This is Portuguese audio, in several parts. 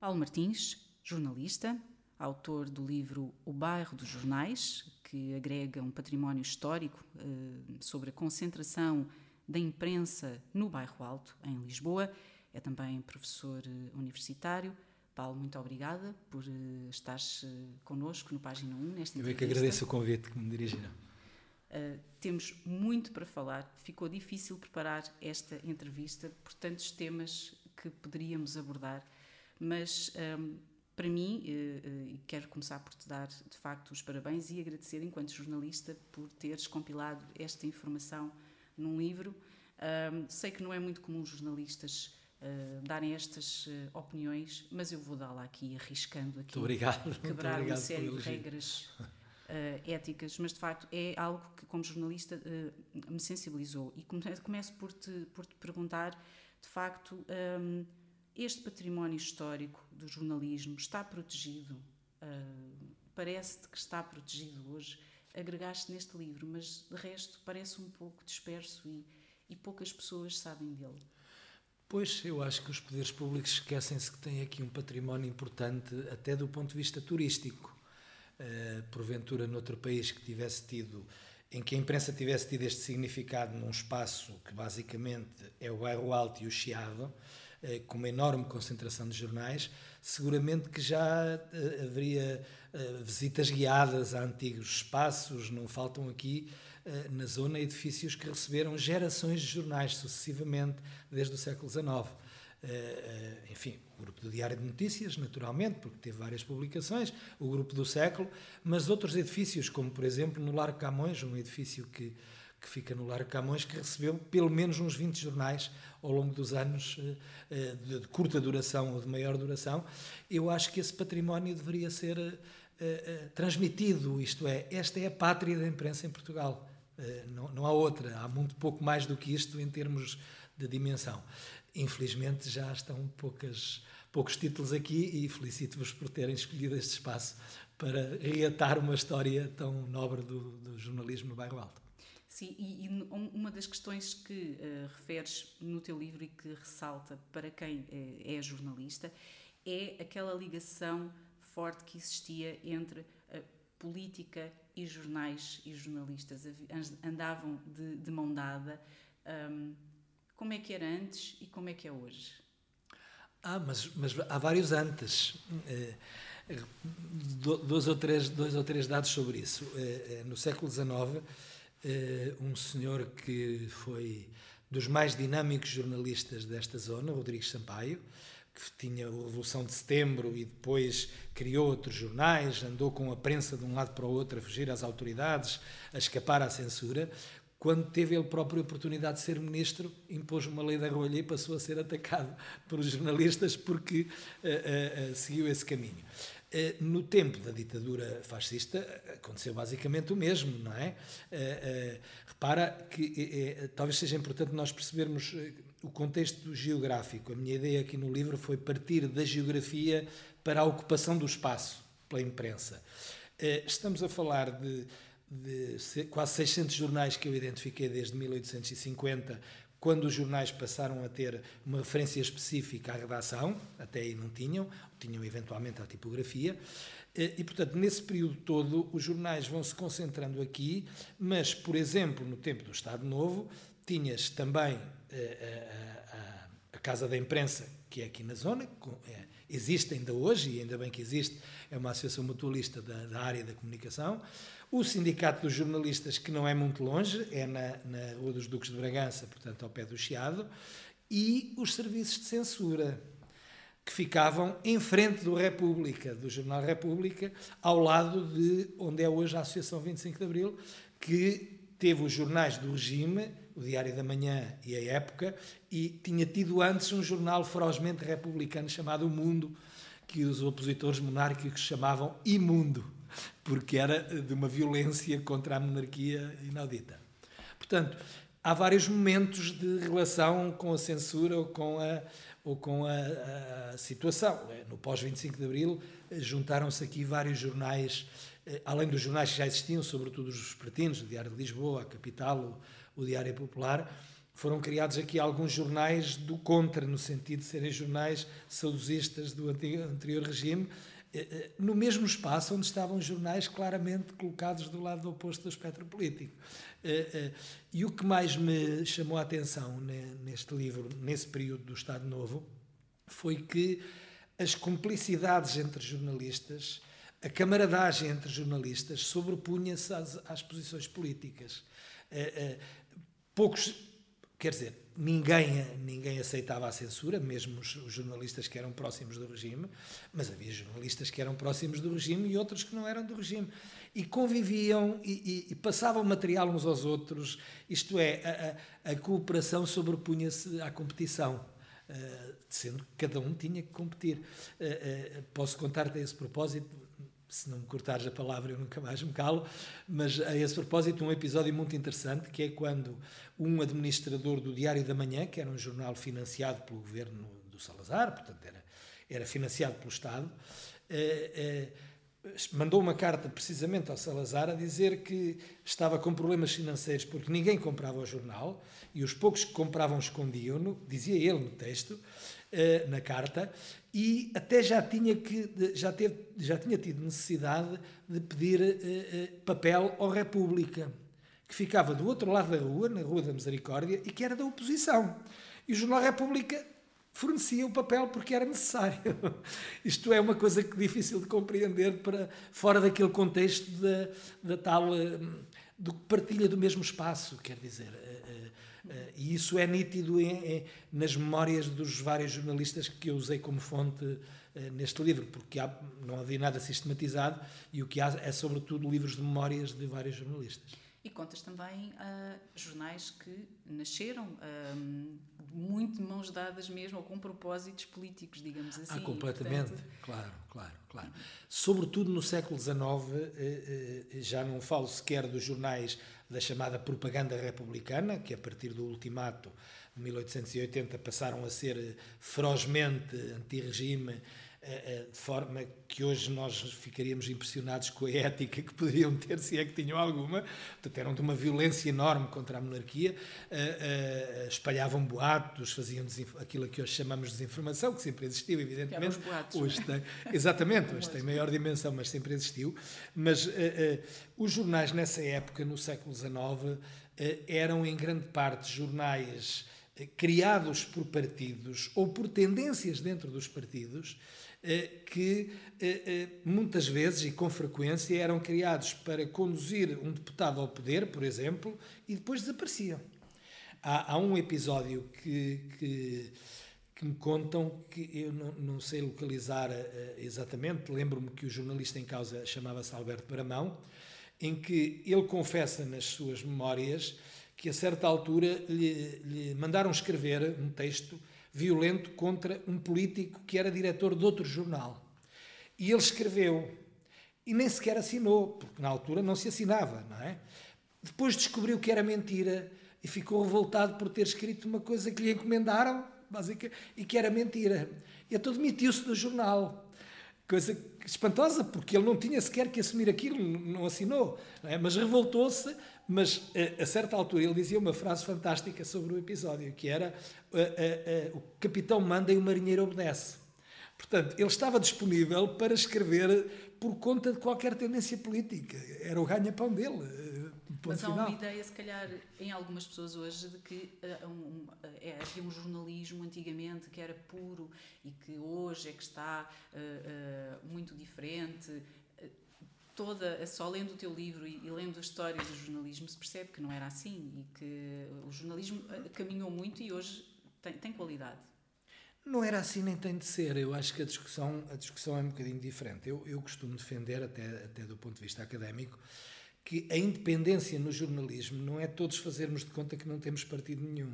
Paulo Martins, jornalista, autor do livro O Bairro dos Jornais, que agrega um património histórico eh, sobre a concentração da imprensa no Bairro Alto, em Lisboa. É também professor eh, universitário. Paulo, muito obrigada por uh, estares connosco no Página 1 nesta Eu é que agradeço o convite que me dirigiram. Uh, temos muito para falar. Ficou difícil preparar esta entrevista por tantos temas que poderíamos abordar mas um, para mim, uh, uh, quero começar por te dar de facto os parabéns e agradecer, enquanto jornalista, por teres compilado esta informação num livro. Um, sei que não é muito comum jornalistas uh, darem estas opiniões, mas eu vou dá-la aqui, arriscando aqui. Muito obrigado. Quebrar Muito uma série de regras éticas, mas de facto é algo que, como jornalista, me sensibilizou. E começo por te, por te perguntar, de facto. Um, este património histórico do jornalismo está protegido? Uh, Parece-te que está protegido hoje? Agregaste neste livro, mas de resto parece um pouco disperso e, e poucas pessoas sabem dele. Pois, eu acho que os poderes públicos esquecem-se que têm aqui um património importante, até do ponto de vista turístico. Uh, porventura, noutro país que tivesse tido, em que a imprensa tivesse tido este significado num espaço que basicamente é o bairro Alto e o Chiado, com uma enorme concentração de jornais, seguramente que já eh, haveria eh, visitas guiadas a antigos espaços, não faltam aqui na zona edifícios que receberam gerações de jornais sucessivamente desde o século XIX. enfim, o grupo do Diário de Notícias, naturalmente, porque teve várias publicações, o grupo do século, mas outros edifícios, como por exemplo no Largo Camões, um edifício que que fica no Largo Camões, que recebeu pelo menos uns 20 jornais ao longo dos anos eh, eh, de curta duração ou de maior duração. Eu acho que esse património deveria ser eh, transmitido, isto é, esta é a pátria da imprensa em Portugal. Não, não há outra, há muito pouco mais do que isto em termos de dimensão. Infelizmente já estão poucas, poucos títulos aqui e felicito-vos por terem escolhido este espaço para reatar uma história tão nobre do, do jornalismo no Bairro Alto. Sim, e, e, uma das questões que uh, referes no teu livro e que ressalta para quem uh, é jornalista é aquela ligação forte que existia entre uh, política e jornais e jornalistas. Andavam de, de mão dada. Um, como é que era antes e como é que é hoje? Ah, mas, mas há vários antes. dois, ou três, dois ou três dados sobre isso. no século XIX uh, um senhor que foi dos mais dinâmicos jornalistas desta zona, Rodrigues Sampaio, que tinha a Revolução de Setembro e depois criou outros jornais, andou com a prensa de um lado para o outro a fugir às autoridades, a escapar à censura. Quando teve ele próprio a oportunidade de ser ministro, impôs uma lei da rolha e passou a ser atacado por jornalistas porque uh, uh, seguiu esse caminho. Eh, no tempo da ditadura fascista aconteceu basicamente o mesmo, não é? Eh, eh, repara que talvez seja importante nós percebermos o contexto geográfico. A minha ideia aqui no livro foi partir da geografia para a ocupação do espaço pela imprensa. Estamos a falar de, de quase 600 jornais que eu identifiquei desde 1850 quando os jornais passaram a ter uma referência específica à redação, até aí não tinham, tinham eventualmente a tipografia, eh, e, portanto, nesse período todo, os jornais vão se concentrando aqui, mas, por exemplo, no tempo do Estado Novo, tinhas também a, eh, a, a, a Casa da Imprensa, que é aqui na zona, existe ainda hoje, e ainda bem que existe, é uma associação mutualista da, da área da comunicação, o Sindicato dos Jornalistas, que não é muito longe, é na, na Rua dos Duques de Bragança, portanto ao pé do Chiado, e os serviços de censura, que ficavam em frente do República, do Jornal República, ao lado de onde é hoje a Associação 25 de Abril, que teve os jornais do regime, o Diário da Manhã e a Época, e tinha tido antes um jornal ferozmente republicano chamado O Mundo, que os opositores monárquicos chamavam Imundo porque era de uma violência contra a monarquia inaudita. Portanto, há vários momentos de relação com a censura ou com a, ou com a, a situação. No pós-25 de Abril, juntaram-se aqui vários jornais, eh, além dos jornais que já existiam, sobretudo os vespertinos, o Diário de Lisboa, a Capital, o, o Diário Popular, foram criados aqui alguns jornais do contra, no sentido de serem jornais saudosistas do anterior regime, eh, eh, no mesmo espaço onde estavam jornais claramente colocados do lado oposto do espectro político. Eh, e o que mais me chamou a atenção neste livro, nesse período do Estado Novo, foi que as cumplicidades entre jornalistas, a camaradagem entre jornalistas, sobrepunha-se às, às posições políticas. Poucos Quer dizer, ninguém, ninguém aceitava a censura, mesmo os, os, jornalistas que eram próximos do regime, mas havia jornalistas que eram próximos do regime e outros que não eram do regime. E conviviam e, e, e passavam material uns aos outros, isto é, a, a, a cooperação sobrepunha-se à competição. Uh, sendo que cada um tinha que competir. Uh, uh, posso contar-te a esse propósito se não me cortares a palavra, eu nunca mais me calo, mas a esse propósito, um episódio muito interessante que é quando um administrador do Diário da Manhã, que era um jornal financiado pelo governo do Salazar, portanto era, era financiado pelo Estado, eh, eh, mandou uma carta precisamente ao Salazar a dizer que estava com problemas financeiros porque ninguém comprava o jornal e os poucos que compravam escondiam-no, dizia ele no texto, eh, na carta, e até já tinha, que, já, teve, já tinha tido necessidade de pedir eh, eh, papel ao República, que ficava do outro lado da rua, na Rua da Misericórdia, e que era da oposição. E o Jornal República fornecia o papel porque era necessário. Isto é uma coisa que difícil de compreender para fora daquele contexto da, da tal do partilha do mesmo espaço, quer dizer, e isso é nítido em, em, nas memórias dos vários jornalistas que eu usei como fonte uh, neste livro, porque há, não havia nada sistematizado e o que há é, sobretudo, livros de memórias de vários jornalistas. E contas também uh, jornais que nasceram muito de mãos dadas mesmo, ou com propósitos políticos, digamos assim. Ah, completamente, portanto... claro, claro, claro. Sobretudo no século XIX, já não falo sequer dos jornais da chamada propaganda republicana, que a partir do ultimato de 1880 passaram a ser ferozmente anti-regime, eh, eh, de forma que hoje nós ficaríamos impressionados com a ética que poderiam ter, se é que tinham alguma. Portanto, eram de uma violência enorme contra a monarquia, espalhavam boatos, faziam aquilo que hoje chamamos de desinformação, que sempre existiu, evidentemente. Boatos, hoje tem, exatamente, hoje tem maior dimensão, mas sempre existiu. Mas os jornais nessa época, no século XIX, eram em grande parte jornais criados por partidos ou por tendências dentro dos partidos eh, que eh, eh, muitas vezes e com frequência eram criados para conduzir um deputado ao poder, por exemplo, e depois desapareciam. Há, há um episódio que, que, que, me contam que eu não, não sei localizar exatamente, lembro-me que o jornalista em causa chamava-se Alberto Bramão, em que ele confessa nas suas memórias que a certa altura lhe, lhe mandaram escrever um texto violento contra um político que era diretor de outro jornal. E ele escreveu e nem sequer assinou, porque na altura não se assinava, não é? Depois descobriu que era mentira e ficou revoltado por ter escrito uma coisa que lhe encomendaram, básica, e que era mentira. E então demitiu-se do jornal. Coisa espantosa, porque ele não tinha sequer que assumir aquilo, não assinou. Não é? Mas revoltou-se mas a, a certa altura ele dizia uma frase fantástica sobre o episódio, que era o capitão manda e o marinheiro obedece. Portanto, ele estava disponível para escrever por conta de qualquer tendência política. Era o ganha-pão dele. Eh, Mas há uma ideia, se calhar, em algumas pessoas hoje, de que uh, um, uh, havia um jornalismo antigamente que era puro e que hoje é que está uh, muito diferente toda, só lendo o teu livro e, e, lendo a história do jornalismo, se percebe que não era assim e que o jornalismo eh, caminhou muito e hoje tem, tem qualidade. Não era assim nem tem de ser. Eu acho que a discussão, a discussão é um bocadinho diferente. Eu, eu costumo defender, até, até do ponto de vista académico, que a independência no jornalismo não é todos fazermos de conta que não temos partido nenhum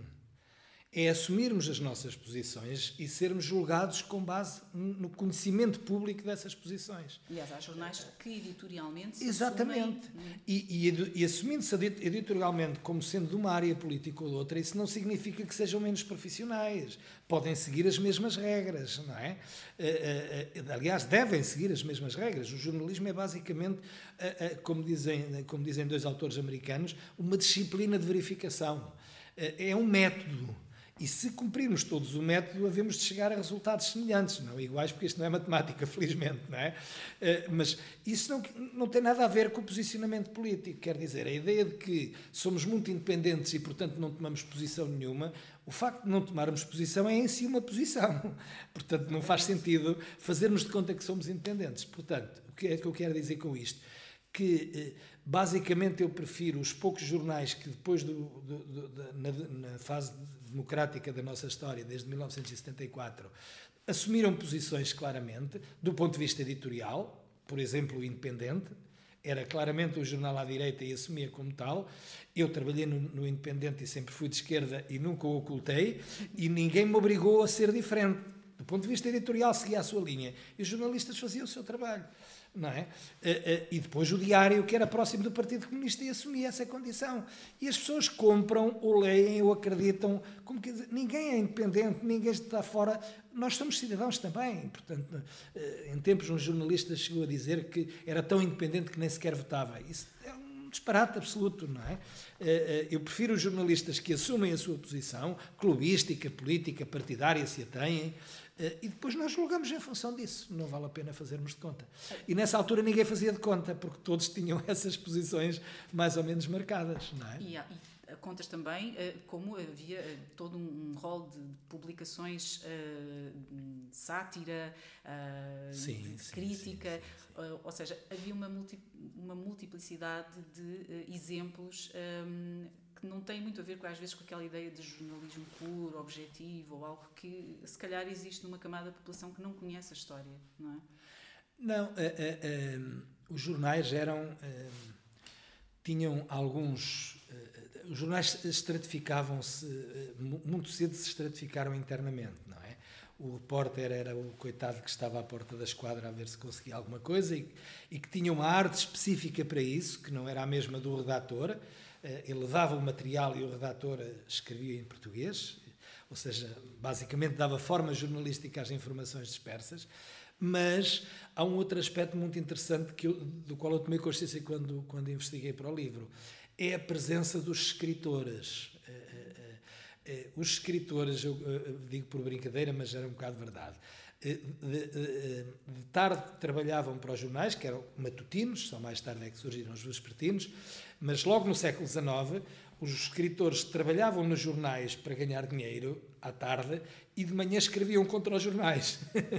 é assumirmos as nossas posições e sermos julgados com base no conhecimento público dessas posições. Aliás, há jornais que editorialmente se Exatamente. Assumem... É? E, e, e assumindo-se editorialmente como sendo de uma área política ou de outra, isso não significa que sejam menos profissionais. Podem seguir as mesmas regras, não é? Eh, eh, eh, aliás, devem seguir as mesmas regras. O jornalismo é basicamente, como dizem, como dizem dois autores americanos, uma disciplina de verificação É um método e se cumprirmos todos o método, havemos de chegar a resultados semelhantes, não iguais, porque isto não é matemática, felizmente, não é? Eh, mas isso não, não tem nada a ver com o posicionamento político. Quer dizer, a ideia de que somos muito independentes e, portanto, não tomamos posição nenhuma, o facto de não tomarmos posição é em si uma posição. Portanto, não faz sentido fazermos de conta que somos independentes. Portanto, o que é que eu quero dizer com isto? Que eh, basicamente eu prefiro os poucos jornais que depois do, do, do, na, na, fase democrática da nossa história, desde 1974, assumiram posições claramente, do ponto de vista editorial, por exemplo, o Independente, era claramente um jornal à direita e assumia como tal. Eu trabalhei no, no, Independente e sempre fui de esquerda e nunca o ocultei, e ninguém me obrigou a ser diferente. Do ponto de vista editorial, seguia a sua linha. E os jornalistas faziam o seu trabalho não é? Eh, eh, e depois o diário, que era próximo do Partido Comunista, e assumia essa condição. E as pessoas compram, ou leem, ou acreditam. Como que, ninguém é independente, ninguém está fora. Nós somos cidadãos também. Portanto, eh, em tempos, um jornalista chegou a dizer que era tão independente que nem sequer votava. Isso é um disparate absoluto, não é? Eu prefiro os jornalistas que assumem a sua posição, clubística, política, partidária, se a têm e depois nós julgamos em função disso. Não vale a pena fazermos de conta. E nessa altura ninguém fazia de conta, porque todos tinham essas posições mais ou menos marcadas. Não é? E, e contas também eh, como havia eh, todo um rol de publicações de sátira, sim, de crítica, sim, sim, ou seja, havia uma, multi, uma multiplicidade de exemplos que não tem muito a ver, com, às vezes, com aquela ideia de jornalismo puro, objetivo, ou algo que, se calhar, existe numa camada da população que não conhece a história, não é? Não, uh, uh, os jornais eram. tinham alguns. os jornais estratificavam-se. muito cedo se estratificaram internamente, não é? O repórter era o coitado que estava à porta da esquadra a ver se conseguia alguma coisa e, e que tinha uma arte específica para isso, que não era a mesma do redator ele dava o material e o redator escrevia em português, ou seja, basicamente dava forma jornalística às informações dispersas. Mas há um outro aspecto muito interessante que eu, do qual eu tomei consciência quando, quando investiguei para o livro: é a presença dos escritores. Eh, eh, os escritores, eu digo por brincadeira, mas era um bocado verdade. De, de, de, tarde trabalhavam para os jornais, que eram matutinos, só mais tarde é que surgiram os vespertinos, mas logo no século XIX, os escritores trabalhavam nos jornais para ganhar dinheiro à tarde e de manhã escreviam contra os jornais.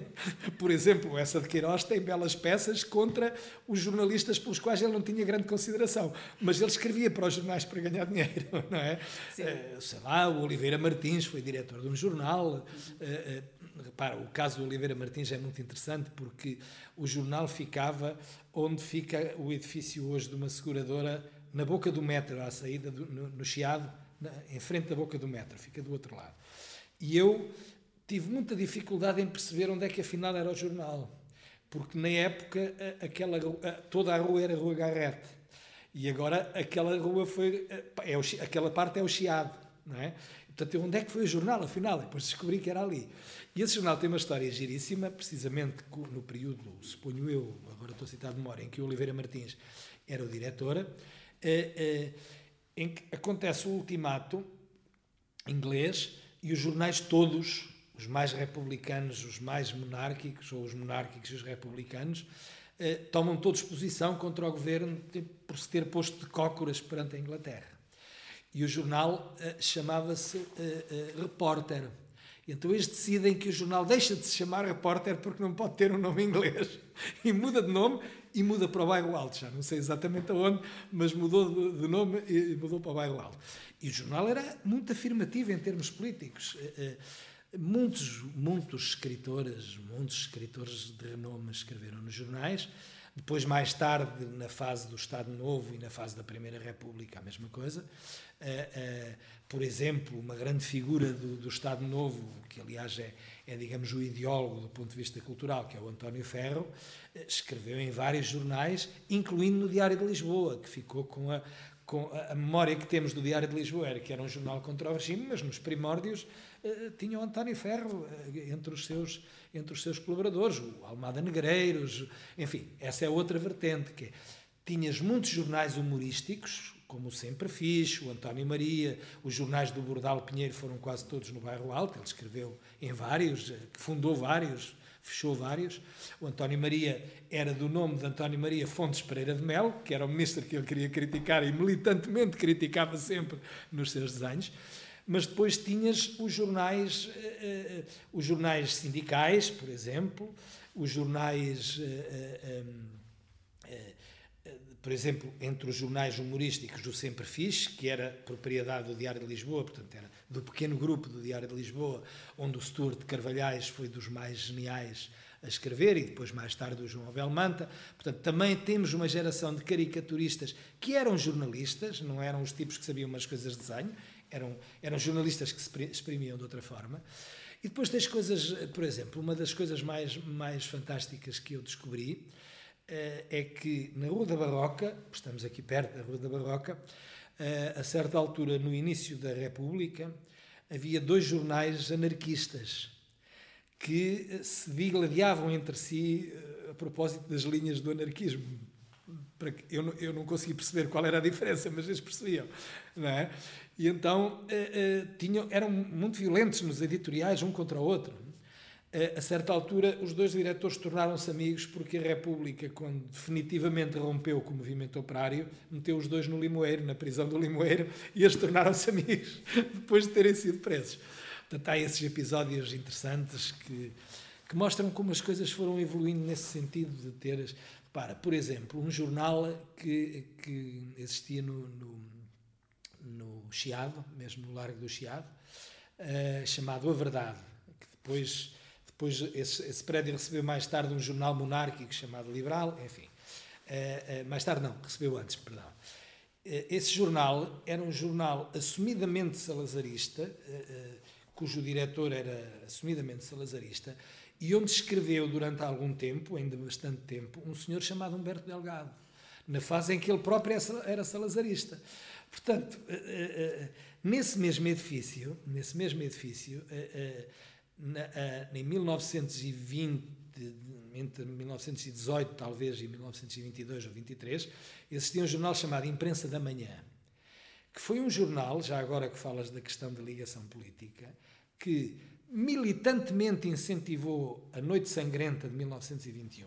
Por exemplo, essa de Queiroz tem belas peças contra os jornalistas pelos quais ele não tinha grande consideração, mas ele escrevia para os jornais para ganhar dinheiro, não é? Sim. Uh, sei lá, o Oliveira Martins foi diretor de um jornal. Uh, uh, repara, o caso do Oliveira Martins é muito interessante porque o jornal ficava onde fica o edifício hoje de uma seguradora na boca do metro, à saída, do, no, no Chiado, na, em frente da boca do metro, fica do outro lado. E eu tive muita dificuldade em perceber onde é que afinal era o jornal, porque na época aquela, toda a rua era Rua Garrete, e agora aquela rua foi, é o, aquela parte é o Chiado, não é? Portanto, onde é que foi o jornal, afinal? Depois descobri que era ali. E esse jornal tem uma história giríssima, precisamente no período, suponho eu, agora estou a citar de memória, em que Oliveira Martins era o diretora, eh, eh, em que acontece o ultimato inglês e os jornais todos, os mais republicanos, os mais monárquicos, ou os monárquicos e os republicanos, eh, tomam todos posição contra o governo por se ter posto de cócoras perante a Inglaterra. E o jornal chamava-se Repórter. Então eles decidem que o jornal deixa de se chamar Repórter porque não pode ter um nome inglês. E muda de nome e muda para o Bairro Alto, já não sei exatamente aonde, mas mudou de, nome e mudou para o Bairro Alto. E o jornal era muito afirmativo em termos políticos. Muitos, muitos escritores, muitos escritores de renome escreveram nos jornais. Depois, mais tarde, na fase do Estado Novo e na fase da Primeira República, a mesma coisa. Uh, uh, por exemplo, uma grande figura do, do Estado Novo, que aliás é, é, digamos, o ideólogo do ponto de vista cultural, que é o António Ferro, escreveu em vários jornais, incluindo no Diário de Lisboa, que ficou com a, com a memória que temos do Diário de Lisboa, era que era um jornal contra o regime, mas nos primórdios eh, tinha o António Ferro eh, entre os seus entre os seus colaboradores, o Almada Negreiros, enfim, essa é outra vertente que é, tinhas muitos jornais humorísticos como Sempre Fiz, o António Maria, os jornais do Bordal Pinheiro foram quase todos no Bairro Alto, ele escreveu em vários, eh, fundou vários, fechou vários. O António Maria era do nome de António Maria Fontes Pereira de Melo, que era o ministro que ele queria criticar e militantemente criticava sempre nos seus desenhos. Mas depois tinhas os jornais, uh, uh, os jornais sindicais, por exemplo, os jornais. Uh, por exemplo, entre os jornais humorísticos do Sempre Fiz, que era propriedade do Diário de Lisboa, portanto era do pequeno grupo do Diário de Lisboa, onde o Stuart Carvalhais foi dos mais geniais a escrever e depois mais tarde o João Abel Manta. Portanto, também temos uma geração de caricaturistas que eram jornalistas, não eram os tipos que sabiam umas coisas de desenho, eram, eram jornalistas que se exprimiam de outra forma. E depois tens coisas, por exemplo, uma das coisas mais, mais fantásticas que eu descobri eh, é que na Rua da Barroca, estamos aqui perto da Rua da Barroca, eh, a certa altura, no início da República, havia dois jornais anarquistas que eh, se digladiavam entre si a propósito das linhas do anarquismo. Eu não, eu não consegui perceber qual era a diferença, mas eles percebiam. Não é? E então tinham, eram muito violentos nos editoriais, um contra o outro a certa altura, os dois diretores tornaram-se amigos porque a República, quando definitivamente rompeu com o movimento operário, meteu os dois no Limoeiro, na prisão do Limoeiro, e eles tornaram-se amigos depois de terem sido presos. Portanto, há esses episódios interessantes que, que mostram como as coisas foram evoluindo nesse sentido de ter. Para, por exemplo, um jornal que, que existia no, no, no Chiado, mesmo no Largo do Chiado, uh, chamado A Verdade, que depois depois, esse, esse, prédio recebeu mais tarde um jornal monárquico chamado Liberal, enfim. Uh, uh, mais tarde, não, recebeu antes, perdão. Esse jornal era um jornal assumidamente salazarista, cujo diretor era assumidamente salazarista, e onde escreveu durante algum tempo, ainda bastante tempo, um senhor chamado Humberto Delgado, na fase em que ele próprio era salazarista. Portanto, nesse mesmo edifício, nesse mesmo edifício, em 1920, entre 1918 talvez e 1922 ou 23, existia um jornal chamado Imprensa da Manhã, que foi um jornal, já agora que falas da questão da ligação política, que militantemente incentivou a Noite Sangrenta de 1921.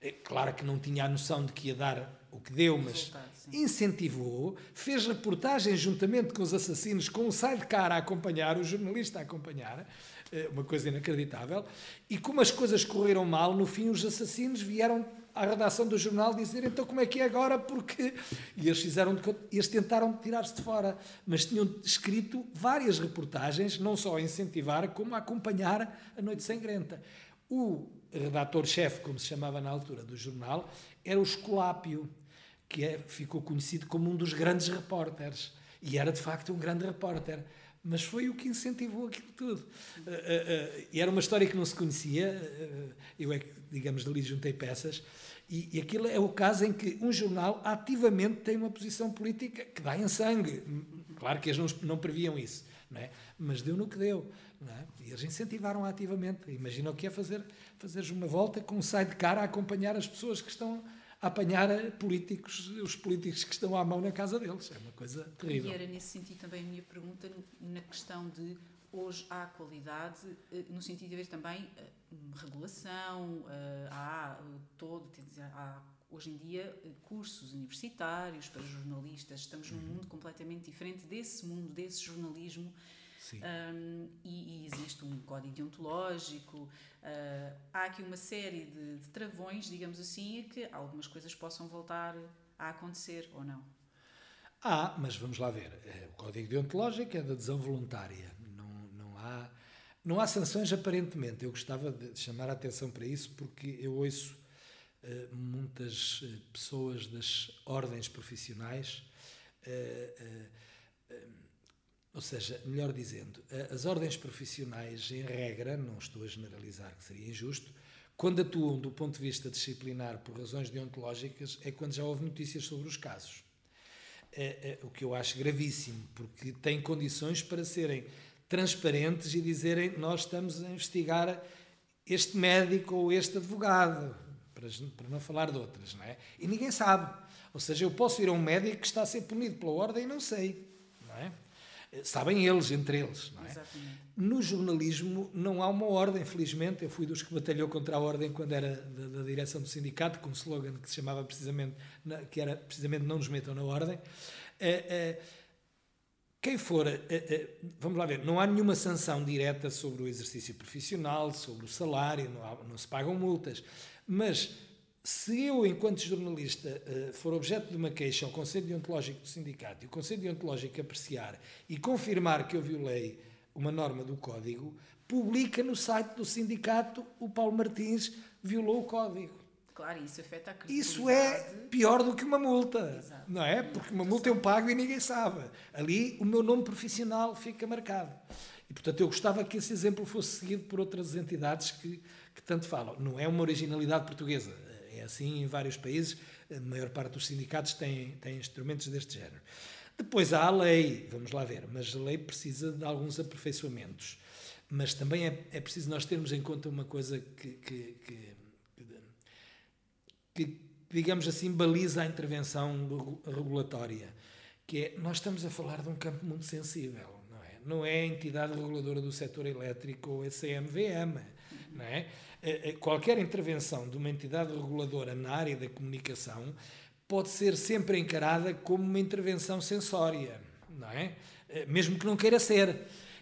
É claro que não tinha a noção de que ia dar o que deu, mas incentivou, fez reportagens juntamente com os assassinos, com o sidecar a acompanhar, o jornalista a acompanhar, é uma coisa inacreditável. E como as coisas correram mal, no fim os assassinos vieram à redação do jornal dizer então como é que é agora, porque... E eles, fizeram, eles tentaram tirar-se de fora, mas tinham escrito várias reportagens, não só a incentivar, como a acompanhar a Noite Sangrenta. O redator-chefe, como se chamava na altura do jornal, era o Esculápio, que é, ficou conhecido como um dos grandes repórteres. E era, de facto, um grande repórter mas foi o que incentivou aquilo tudo. Uh, uh, uh, e era uma história que não se conhecia, eu é que, digamos, dali juntei peças, e, e aquilo é o caso em que um jornal ativamente tem uma posição política que dá em sangue. Claro que eles não, não previam isso, não é? mas deu no que deu. É? E eles incentivaram ativamente. Imagina o que é fazer fazeres uma volta com um sidecar a acompanhar as pessoas que estão apanhar políticos, os políticos que estão à mão na casa deles. É uma coisa terrível. E era nesse sentido também a minha pergunta, na questão de hoje há qualidade, eh, no sentido de haver também eh, regulação, eh, há todo, há hoje em dia cursos universitários para jornalistas, estamos num uhum. mundo completamente diferente desse mundo, desse jornalismo um, e, e, existe um código deontológico. Uh, há aqui uma série de, de travões, digamos assim, que algumas coisas possam voltar a acontecer ou não. Há, mas vamos lá ver. Eh, o código deontológico é da adesão voluntária. Não, não, há, não há sanções aparentemente. Eu gostava de chamar a atenção para isso porque eu ouço uh, muitas uh, pessoas das ordens profissionais. Uh, ou seja, melhor dizendo, as ordens profissionais, em regra, não estou a generalizar, que seria injusto, quando atuam do ponto de vista disciplinar por razões deontológicas, é quando já houve notícias sobre os casos. É, é, o que eu acho gravíssimo, porque têm condições para serem transparentes e dizerem nós estamos a investigar este médico ou este advogado. para, para não falar de outras, não é? E ninguém sabe. Ou seja, eu posso ir a um médico que está a ser punido pela ordem e não sei, não é? Sabem eles, entre eles, não é? Exatamente. No jornalismo não há uma ordem, felizmente. Eu fui dos que batalhou contra a ordem quando era da, da direção do sindicato, com um slogan que se chamava precisamente, que era precisamente não nos metam na ordem. É, é, quem for, vamos lá ver, não há nenhuma sanção direta sobre o exercício profissional, sobre o salário, não, há, não se pagam multas. Mas se eu, enquanto jornalista, eh, for objeto de uma queixa ao Conselho Deontológico do Sindicato e o Conselho Deontológico apreciar e confirmar que eu violei uma norma do Código, publica no site do sindicato o Paulo Martins violou o Código. Claro, isso afeta a credibilidade. Isso é pior do que uma multa, Exato. não é? Porque uma multa eu pago e ninguém sabe. Ali o meu nome profissional fica marcado. E, portanto, eu gostava que esse exemplo fosse seguido por outras entidades que, que tanto falam. Não é uma originalidade portuguesa. Assim em vários países. A maior parte dos sindicatos tem, tem instrumentos deste género. Depois há a lei, vamos lá ver, mas a lei precisa de alguns aperfeiçoamentos. Mas também é, é preciso nós termos em conta uma coisa que, que, que que, digamos assim, baliza a intervenção regulatória, que é, nós estamos a falar de um campo muito sensível, não é? Não é a entidade reguladora do setor elétrico ou a CMVM, é? Eh, eh, qualquer intervenção de uma entidade reguladora na área da comunicação pode ser sempre encarada como uma intervenção sensória, não é? Eh, mesmo que não queira ser.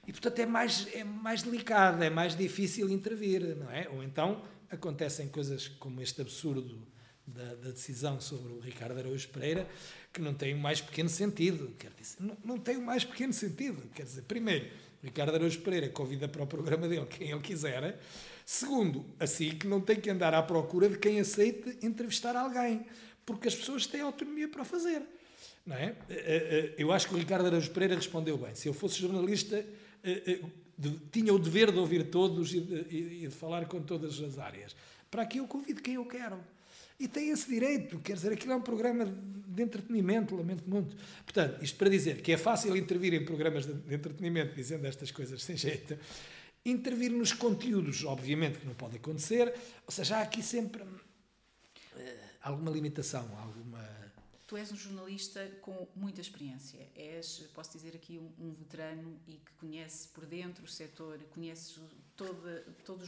E, portanto, é mais, é mais delicado, é mais difícil intervir, não é? Ou então acontecem coisas como este absurdo da, da, decisão sobre o Ricardo Araújo Pereira, que não tem o mais pequeno sentido. Quer dizer, não, não tem o mais pequeno sentido. Quer dizer, primeiro, Ricardo Araújo Pereira convida para o programa dele quem ele quiser. Segundo, assim que não tem que andar à procura de quem aceite entrevistar alguém, porque as pessoas têm autonomia para fazer. Não é? Eh, eh, eh, eu acho que o Ricardo Araújo Pereira respondeu bem. Se eu fosse jornalista, tinha o dever de ouvir todos e de, falar com todas as áreas. Para aqui eu convido quem eu quero. E tem esse direito, quer dizer, aquilo é um programa de entretenimento, lamento muito. Portanto, isto para dizer que é fácil intervir em programas de entretenimento dizendo estas coisas sem jeito. Intervir nos conteúdos, obviamente que não pode acontecer, ou seja, há aqui sempre uh, alguma limitação, alguma. Tu és um jornalista com muita experiência. És, posso dizer aqui, um, um veterano e que conhece por dentro o setor, conhece todo, todo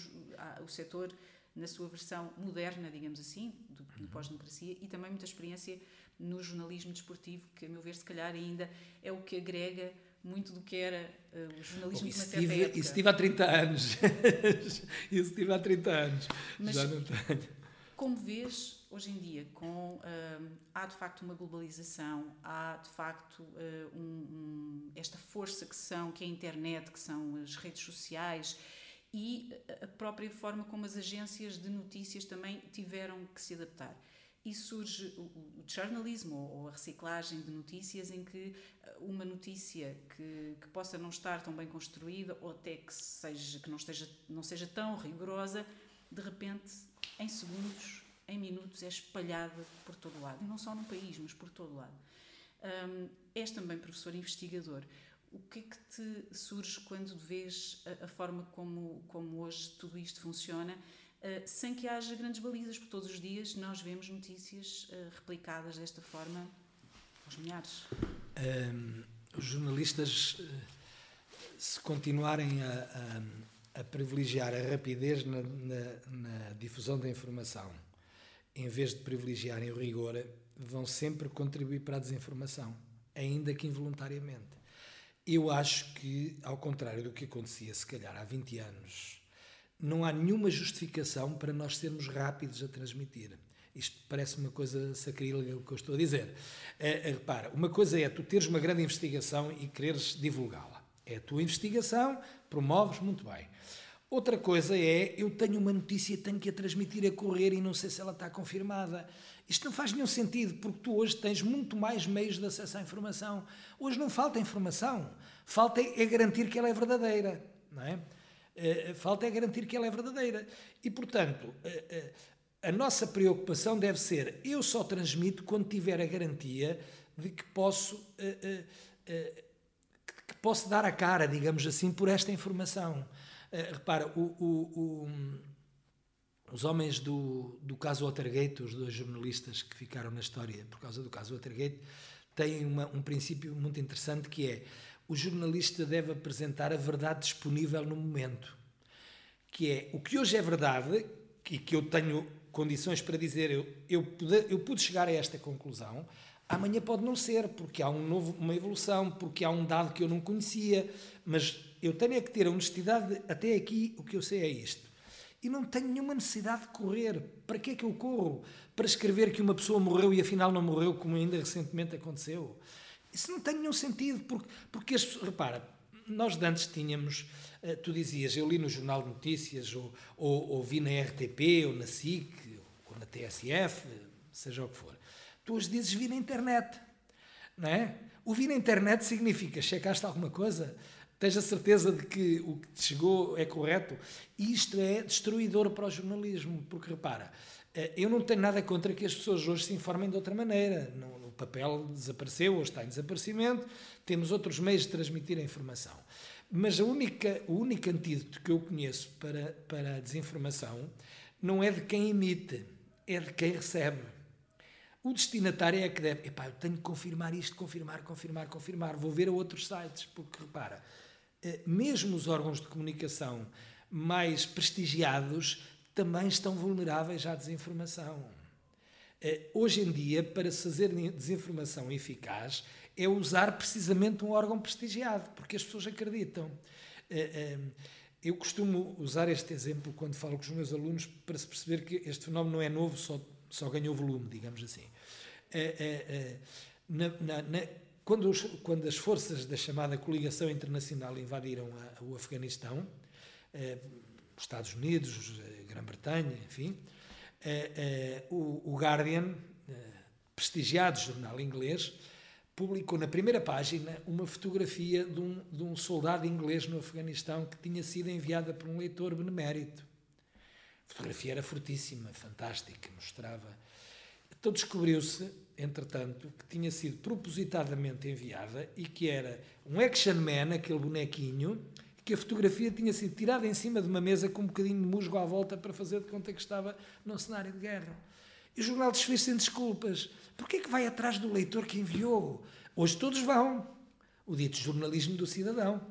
o setor na sua versão moderna, digamos assim, do, do uhum. pós-democracia, e também muita experiência no jornalismo desportivo, que, a meu ver, se calhar ainda é o que agrega muito do que era uh, o jornalismo Bom, de uma tive, época. Isso tive há 30 anos. isso tive há 30 anos. Mas Já não tenho. Como vês, hoje em dia, com, uh, há de facto uma globalização, há de facto uh, um, um, esta força que são, que é a internet, que são as redes sociais, e a própria forma como as agências de notícias também tiveram que se adaptar. E surge o, o jornalismo ou a reciclagem de notícias em que eh, uma notícia que, que possa não estar tão bem construída ou até que, seja, que não, esteja, não seja tão rigorosa, de repente, em segundos, em minutos, é espalhada por todo lado. E não só no país, mas por todo lado. Um, és também professor investigador o que é que te surge quando vês a, a forma como, como hoje tudo isto funciona, uh, sem que haja grandes balizas, porque todos os dias nós vemos notícias uh, replicadas desta forma aos milhares? Um, os jornalistas, eh, se continuarem a, a, a privilegiar a rapidez na, na, na difusão da informação, em vez de privilegiarem o rigor, vão sempre contribuir para a desinformação, ainda que involuntariamente. Eu acho que, ao contrário do que acontecia, se calhar, há 20 anos, não há nenhuma justificação para nós sermos rápidos a transmitir. Isto parece uma coisa sacrílega o que eu estou a dizer. É, é, repara, uma coisa é tu teres uma grande investigação e quereres divulgá-la. É a tua investigação, promoves muito bem. Outra coisa é eu tenho uma notícia tenho que a transmitir a correr e não sei se ela está confirmada. Isto não faz nenhum sentido, porque tu hoje tens muito mais meios de acesso à informação. Hoje não falta informação, falta é garantir que ela é verdadeira, não é? Eh, falta é garantir que ela é verdadeira. E, portanto, eh, eh, a nossa preocupação deve ser: eu só transmito quando tiver a garantia de que posso, que posso dar a cara, digamos assim, por esta informação. Repara, o, o, o, os homens do, do caso Watergate, os dois jornalistas que ficaram na história por causa do caso Watergate, têm uma, um princípio muito interessante que é o jornalista deve apresentar a verdade disponível no momento. Que é o que hoje é verdade e que eu tenho condições para dizer eu, eu, pude, eu pude chegar a esta conclusão, amanhã pode não ser, porque há um novo, uma evolução, porque há um dado que eu não conhecia, mas eu tenho é que ter a honestidade, até aqui o que eu sei é isto. E não tenho nenhuma necessidade de correr. Para que é que eu corro? Para escrever que uma pessoa morreu e afinal não morreu, como ainda recentemente aconteceu. Isso não tem nenhum sentido, porque, porque as repara, nós antes tínhamos, eh, tu dizias, eu li no Jornal de Notícias, ou, ou, ou vi na RTP, ou na SIC, ou na TSF, seja o que for. Tu hoje dizes vi na internet, não é? O vi na internet significa checaste alguma coisa, tens a certeza de que o que te chegou é correto. E isto é destruidor para o jornalismo, porque repara, eh, eu não tenho nada contra que as pessoas hoje se informem de outra maneira. O papel desapareceu ou está em desaparecimento, temos outros meios de transmitir a informação. Mas a única, o único antídoto que eu conheço para, para a desinformação não é de quem emite, é de quem recebe. O destinatário é que deve. Epá, eu tenho que confirmar isto, confirmar, confirmar, confirmar. Vou ver a outros sites, porque repara, eh, mesmo os órgãos de comunicação mais prestigiados também estão vulneráveis à desinformação. Eh, hoje em dia, para se fazer desinformação eficaz, é usar precisamente um órgão prestigiado, porque as pessoas acreditam. Eh, eu costumo usar este exemplo quando falo com os meus alunos para se perceber que este fenómeno não é novo, só, só ganhou volume, digamos assim. Na, na, na, quando, os, quando, as forças da chamada coligação internacional invadiram a, o Afeganistão, os Estados Unidos, Grã-Bretanha, enfim, o, Guardian, prestigiado jornal inglês, publicou na primeira página uma fotografia de um, de um soldado inglês no Afeganistão que tinha sido enviada por um leitor benemérito. A fotografia era fortíssima, fantástica, mostrava. Então descobriu-se, entretanto, que tinha sido propositadamente enviada e que era um action man, aquele bonequinho, que a fotografia tinha sido tirada em cima de uma mesa com um bocadinho de musgo à volta para fazer de conta que estava num cenário de guerra. E o jornal desfez sem desculpas. Porquê é que vai atrás do leitor que enviou? Hoje todos vão. O dito jornalismo do cidadão.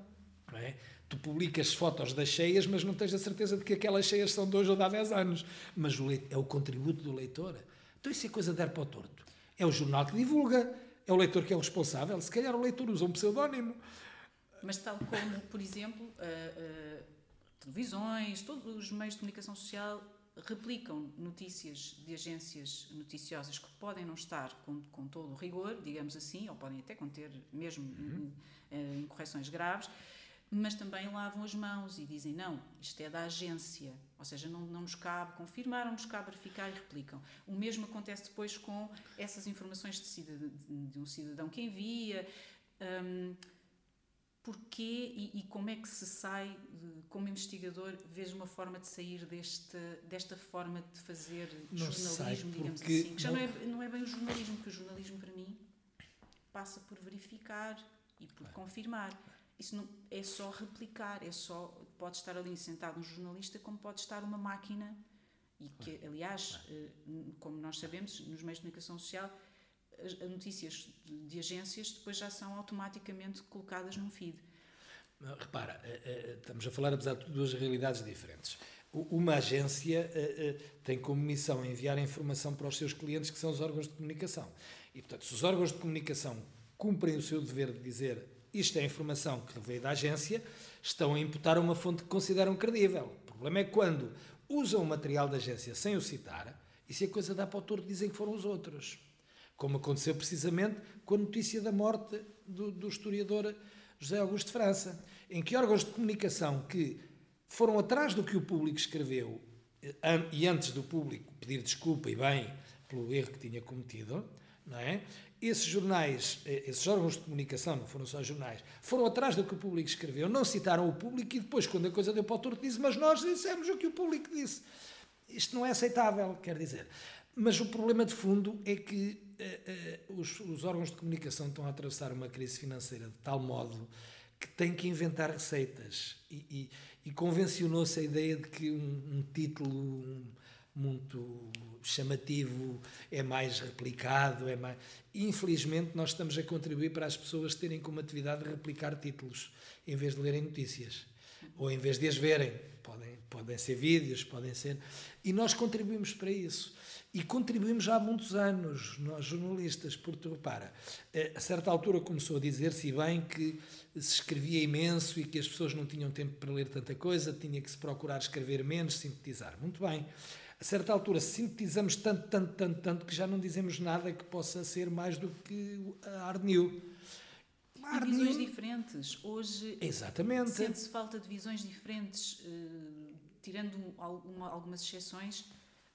Não é? Tu publicas fotos das cheias, mas não tens a certeza de que aquelas cheias são de hoje ou de há 10 anos. Mas o é o contributo do leitor. Então isso é coisa de dar para o torto. É o jornal que divulga, é o leitor que é o responsável. Se calhar o leitor usa um pseudónimo. Mas tal como, por exemplo, uh, uh, televisões, todos os meios de comunicação social replicam notícias de agências noticiosas que podem não estar com, com todo o rigor, digamos assim, ou podem até conter mesmo uhum. uh, incorreções graves, mas também lavam as mãos e dizem não, isto é da agência, ou seja, não, não nos cabe confirmar, não nos cabe verificar e replicam. O mesmo acontece depois com essas informações de, cidadão, de um cidadão que envia. Um, porquê e, e, como é que se sai, como investigador, vês uma forma de sair deste, desta forma de fazer não jornalismo, digamos assim? Que já não, não, é, não é bem o jornalismo, que o jornalismo, para mim, passa por verificar e por confirmar. Isso não é só replicar, é só pode estar ali sentado um jornalista como pode estar uma máquina e que aliás, eh, como nós sabemos, nos meios de comunicação social as notícias de agências depois já são automaticamente colocadas num feed. Repara, eh, eh, estamos a falar, apesar de duas realidades diferentes. Uma agência eh, tem como missão enviar informação para os seus clientes, que são os órgãos de comunicação. E, portanto, se os órgãos de comunicação cumprem o seu dever de dizer isto é a informação que veio da agência, estão a imputar uma fonte que consideram credível. O problema é quando usam o material da agência sem o citar e se a coisa dá para o torto dizem que foram os outros como aconteceu precisamente com a notícia da morte do, do historiador José Augusto de França, em que órgãos de comunicação que foram atrás do que o público escreveu eh, e antes do público pedir desculpa e bem pelo erro que tinha cometido, não é? Esses jornais, eh, esses órgãos de comunicação, não foram só jornais, foram atrás do que o público escreveu, não citaram o público e depois, quando a coisa deu para o torto, disse, mas nós dissemos o que o público disse. Isto não é aceitável, quer dizer. Mas o problema de fundo é que uh, uh, os, os, órgãos de comunicação estão a atravessar uma crise financeira de tal modo que têm que inventar receitas. E, e, e convencionou-se a ideia de que um, um título, muito chamativo, é mais replicado, é mais... Infelizmente, nós estamos a contribuir para as pessoas terem como atividade replicar títulos, em vez de lerem notícias. Ou em vez de as verem. Podem, podem ser vídeos, podem ser... E nós contribuímos para isso. E contribuímos já há muitos anos, nós jornalistas, porque repara, eh, a certa altura começou a dizer-se bem que se escrevia imenso e que as pessoas não tinham tempo para ler tanta coisa, tinha que se procurar escrever menos, sintetizar. Muito bem. A certa altura sintetizamos tanto, tanto, tanto, tanto que já não dizemos nada que possa ser mais do que a Hard New. E visões diferentes. Hoje Exatamente. sente-se falta de visões diferentes, uh, tirando alguma, algumas exceções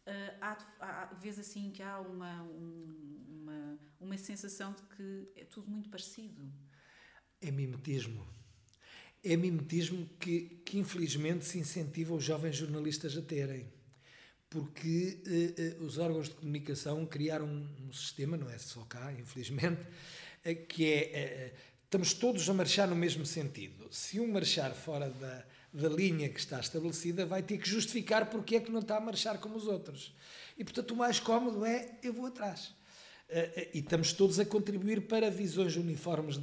uh, há, há, vês assim que há uma, um, uma, uma sensação de que é tudo muito parecido. É mimetismo. É mimetismo que, que infelizmente se incentiva os jovens jornalistas a terem. Porque uh, os órgãos de comunicação criaram um, um, sistema, não é só cá, infelizmente, que é. Estamos todos a marchar no mesmo sentido. Se um marchar fora da, da linha que está estabelecida, vai ter que justificar porque é que não está a marchar como os outros. E, portanto, o mais cómodo é eu vou atrás. Eh, eh, e estamos todos a contribuir para visões uniformes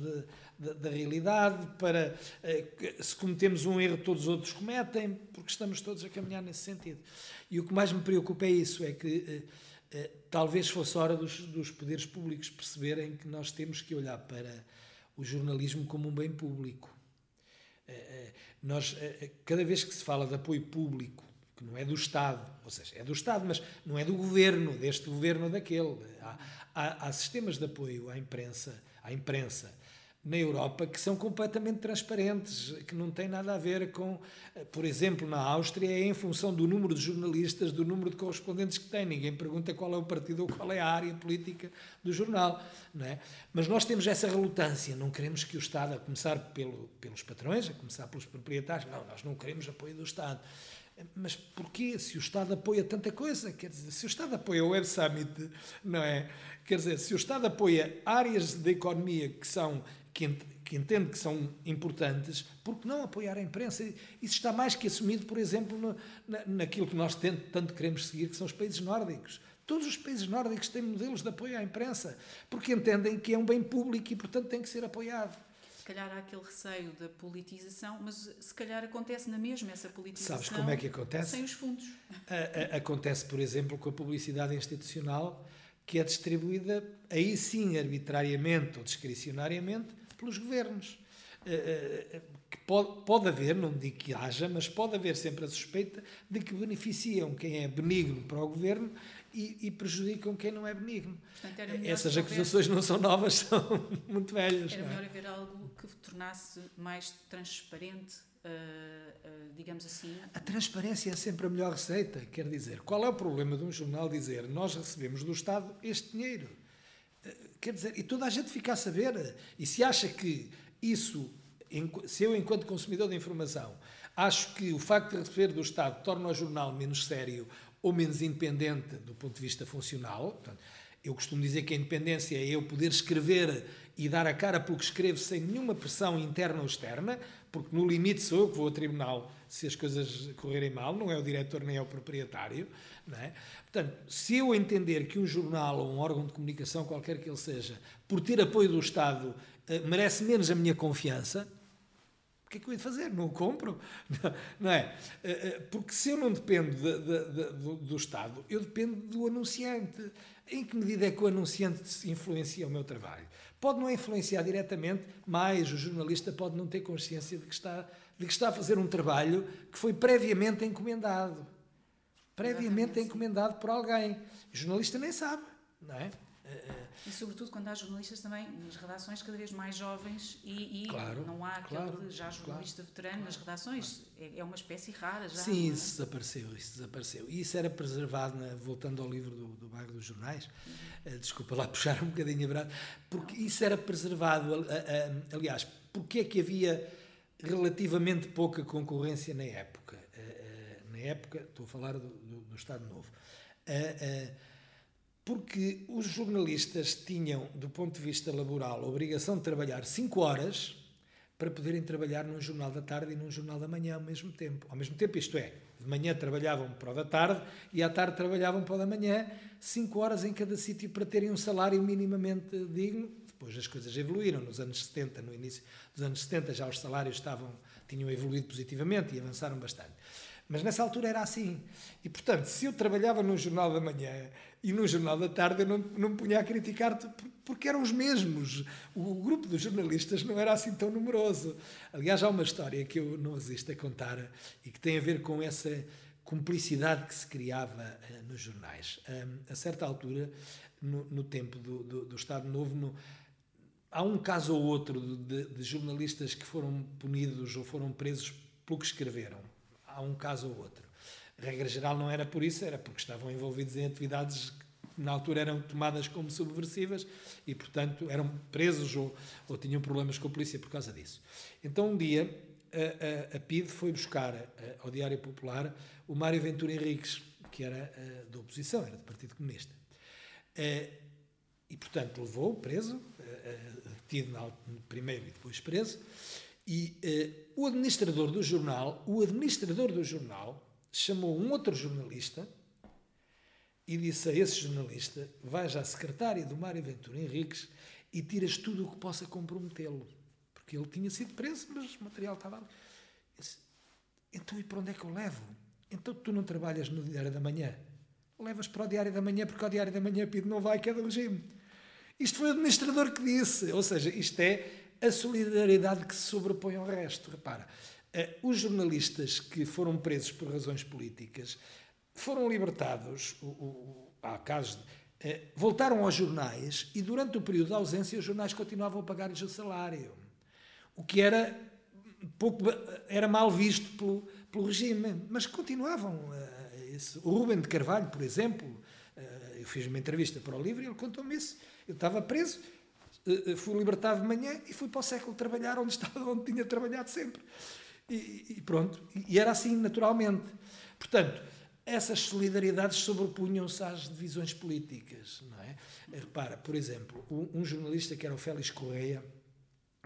da realidade, para eh, se cometemos um erro, todos os outros cometem, porque estamos todos a caminhar nesse sentido. E o que mais me preocupa é isso, é que talvez fosse hora dos, dos poderes públicos perceberem que nós temos que olhar para o jornalismo como um bem público eh, eh, nós, eh, cada vez que se fala de apoio público, que não é do Estado, ou seja, é do Estado, mas não é do governo, deste governo ou daquele. Há, há, há sistemas de apoio à imprensa, à imprensa na Europa que são completamente transparentes, que não têm nada a ver com, eh, por exemplo, na Áustria, é em função do número de jornalistas, do número de correspondentes que tem. Ninguém pergunta qual é o partido ou qual é a área política do jornal. Não é? Mas nós temos essa relutância, não queremos que o Estado, a começar pelo, pelos patrões, a começar pelos proprietários, não, nós não queremos apoio do Estado. Mas porquê? Se o Estado apoia tanta coisa, quer dizer, se o Estado apoia o Web Summit, não é? Quer dizer, se o Estado apoia áreas da economia que são que, que entende que são importantes, por que não apoiar a imprensa? Isso está mais que assumido, por exemplo, no, na, naquilo que nós tanto queremos seguir, que são os países nórdicos. Todos os países nórdicos têm modelos de apoio à imprensa, porque entendem que é um bem público e, portanto, tem que ser apoiado. Se calhar há aquele receio da politização, mas se calhar acontece na mesma essa politização. Sabes como é que acontece? Sem os fundos. A, a, acontece, por exemplo, com a publicidade institucional, que é distribuída, aí sim, arbitrariamente ou discricionariamente, pelos governos. Eh, eh, que pode, pode haver, não digo que haja, mas pode haver sempre a suspeita de que beneficiam quem é benigno para o governo e, e prejudicam quem não é benigno. Portanto, Essas acusações não são novas, são muito velhas. Era é? melhor haver algo que tornasse mais transparente, uh, uh, digamos assim. A transparência é sempre a melhor receita. Quer dizer, qual é o problema de um jornal dizer nós recebemos do Estado este dinheiro? Quer dizer, e toda a gente fica a saber. E se acha que isso, se eu, enquanto consumidor de informação, acho que o facto de receber do Estado torna o jornal menos sério ou menos independente do ponto de vista funcional, portanto, eu costumo dizer que a independência é eu poder escrever e dar a cara pelo que escrevo sem nenhuma pressão interna ou externa, porque no limite sou eu que vou ao tribunal se as coisas correrem mal, não é o diretor nem é o proprietário. Não é? Portanto, se eu entender que um jornal ou um órgão de comunicação, qualquer que ele seja, por ter apoio do Estado, eh, merece menos a minha confiança, o que é que eu ia fazer? Não o compro? Não é? Eh, eh, porque se eu não dependo de, de, de, do, do, Estado, eu dependo do anunciante. Em que medida é que o anunciante influencia o meu trabalho? Pode não influenciar diretamente, mas o jornalista pode não ter consciência de que está, de que está a fazer um trabalho que foi previamente encomendado previamente encomendado por alguém. O jornalista nem sabe, não é? E sobretudo quando há jornalistas também nas redações cada vez mais jovens e, e claro, não há aquele claro, já jornalista claro, veterano nas redações. É, é, uma espécie rara já. Sim, é? isso desapareceu, isso desapareceu. E isso era preservado, na, voltando ao livro do, do Bairro dos Jornais, uhum. uh, desculpa lá puxar um bocadinho a verdade, porque não. isso era preservado, aliás, porque é que havia relativamente pouca concorrência na época? na época, estou a falar do, do, do Estado Novo, uh, uh, porque os jornalistas tinham, do ponto de vista laboral, a obrigação de trabalhar 5 horas para poderem trabalhar num jornal da tarde e num jornal da manhã ao mesmo tempo. Ao mesmo tempo, isto é, De manhã trabalhavam para o da tarde e à tarde trabalhavam para o da manhã, cinco horas em cada sítio para terem um salário minimamente digno. Depois as coisas evoluíram. Nos anos 70, no início dos anos 70, já os salários estavam, tinham evoluído positivamente e avançaram bastante. Mas nessa altura era assim. E, portanto, se eu trabalhava no Jornal da Manhã e no Jornal da Tarde, eu não, não me punha a criticar porque eram os mesmos. O, grupo dos jornalistas não era assim tão numeroso. Aliás, há uma história que eu não resisto a contar e que tem a ver com essa cumplicidade que se criava uh, nos jornais. Um, a certa altura, no, no tempo do, do, do, Estado Novo, no, há um caso ou outro de, de jornalistas que foram punidos ou foram presos pelo que escreveram há um caso ou outro. A regra geral não era por isso, era porque estavam envolvidos em atividades que na altura eram tomadas como subversivas e, portanto, eram presos ou, ou tinham problemas com a polícia por causa disso. Então, um dia, a, a, a PIDE foi buscar a, ao Diário Popular o Mário Ventura Henriques, que era da oposição, era do Partido Comunista. E, portanto, levou preso, detido primeiro e depois preso, e uh, o administrador do jornal, o administrador do jornal, chamou um outro jornalista e disse a esse jornalista: vais à secretária do Mário Ventura Henriques e tiras tudo o que possa comprometê-lo. Porque ele tinha sido preso, mas o material estava ali. Disse, então, e para onde é que eu levo? Então, tu não trabalhas no Diário da Manhã. Levas para o Diário da Manhã, porque ao Diário da Manhã pede não vai, que é do regime. Isto foi o administrador que disse. Ou seja, isto é a solidariedade que se sobrepõe ao resto. Repara, eh, os jornalistas que foram presos por razões políticas foram libertados, há casos, eh, voltaram aos jornais e durante o período da ausência os jornais continuavam a pagar-lhes o salário. O que era pouco era mal visto pelo, pelo regime, mas continuavam. Eh, o Rubem de Carvalho, por exemplo, eu fiz uma entrevista para o Livro e ele contou-me isso. Eu estava preso, fui libertado de manhã e fui para o século trabalhar onde estava, onde tinha trabalhado sempre. E, e pronto, e era assim naturalmente. Portanto, essas solidariedades sobrepunham-se às divisões políticas, não é? Eh, repara, por exemplo, um, um jornalista que era o Félix Correia,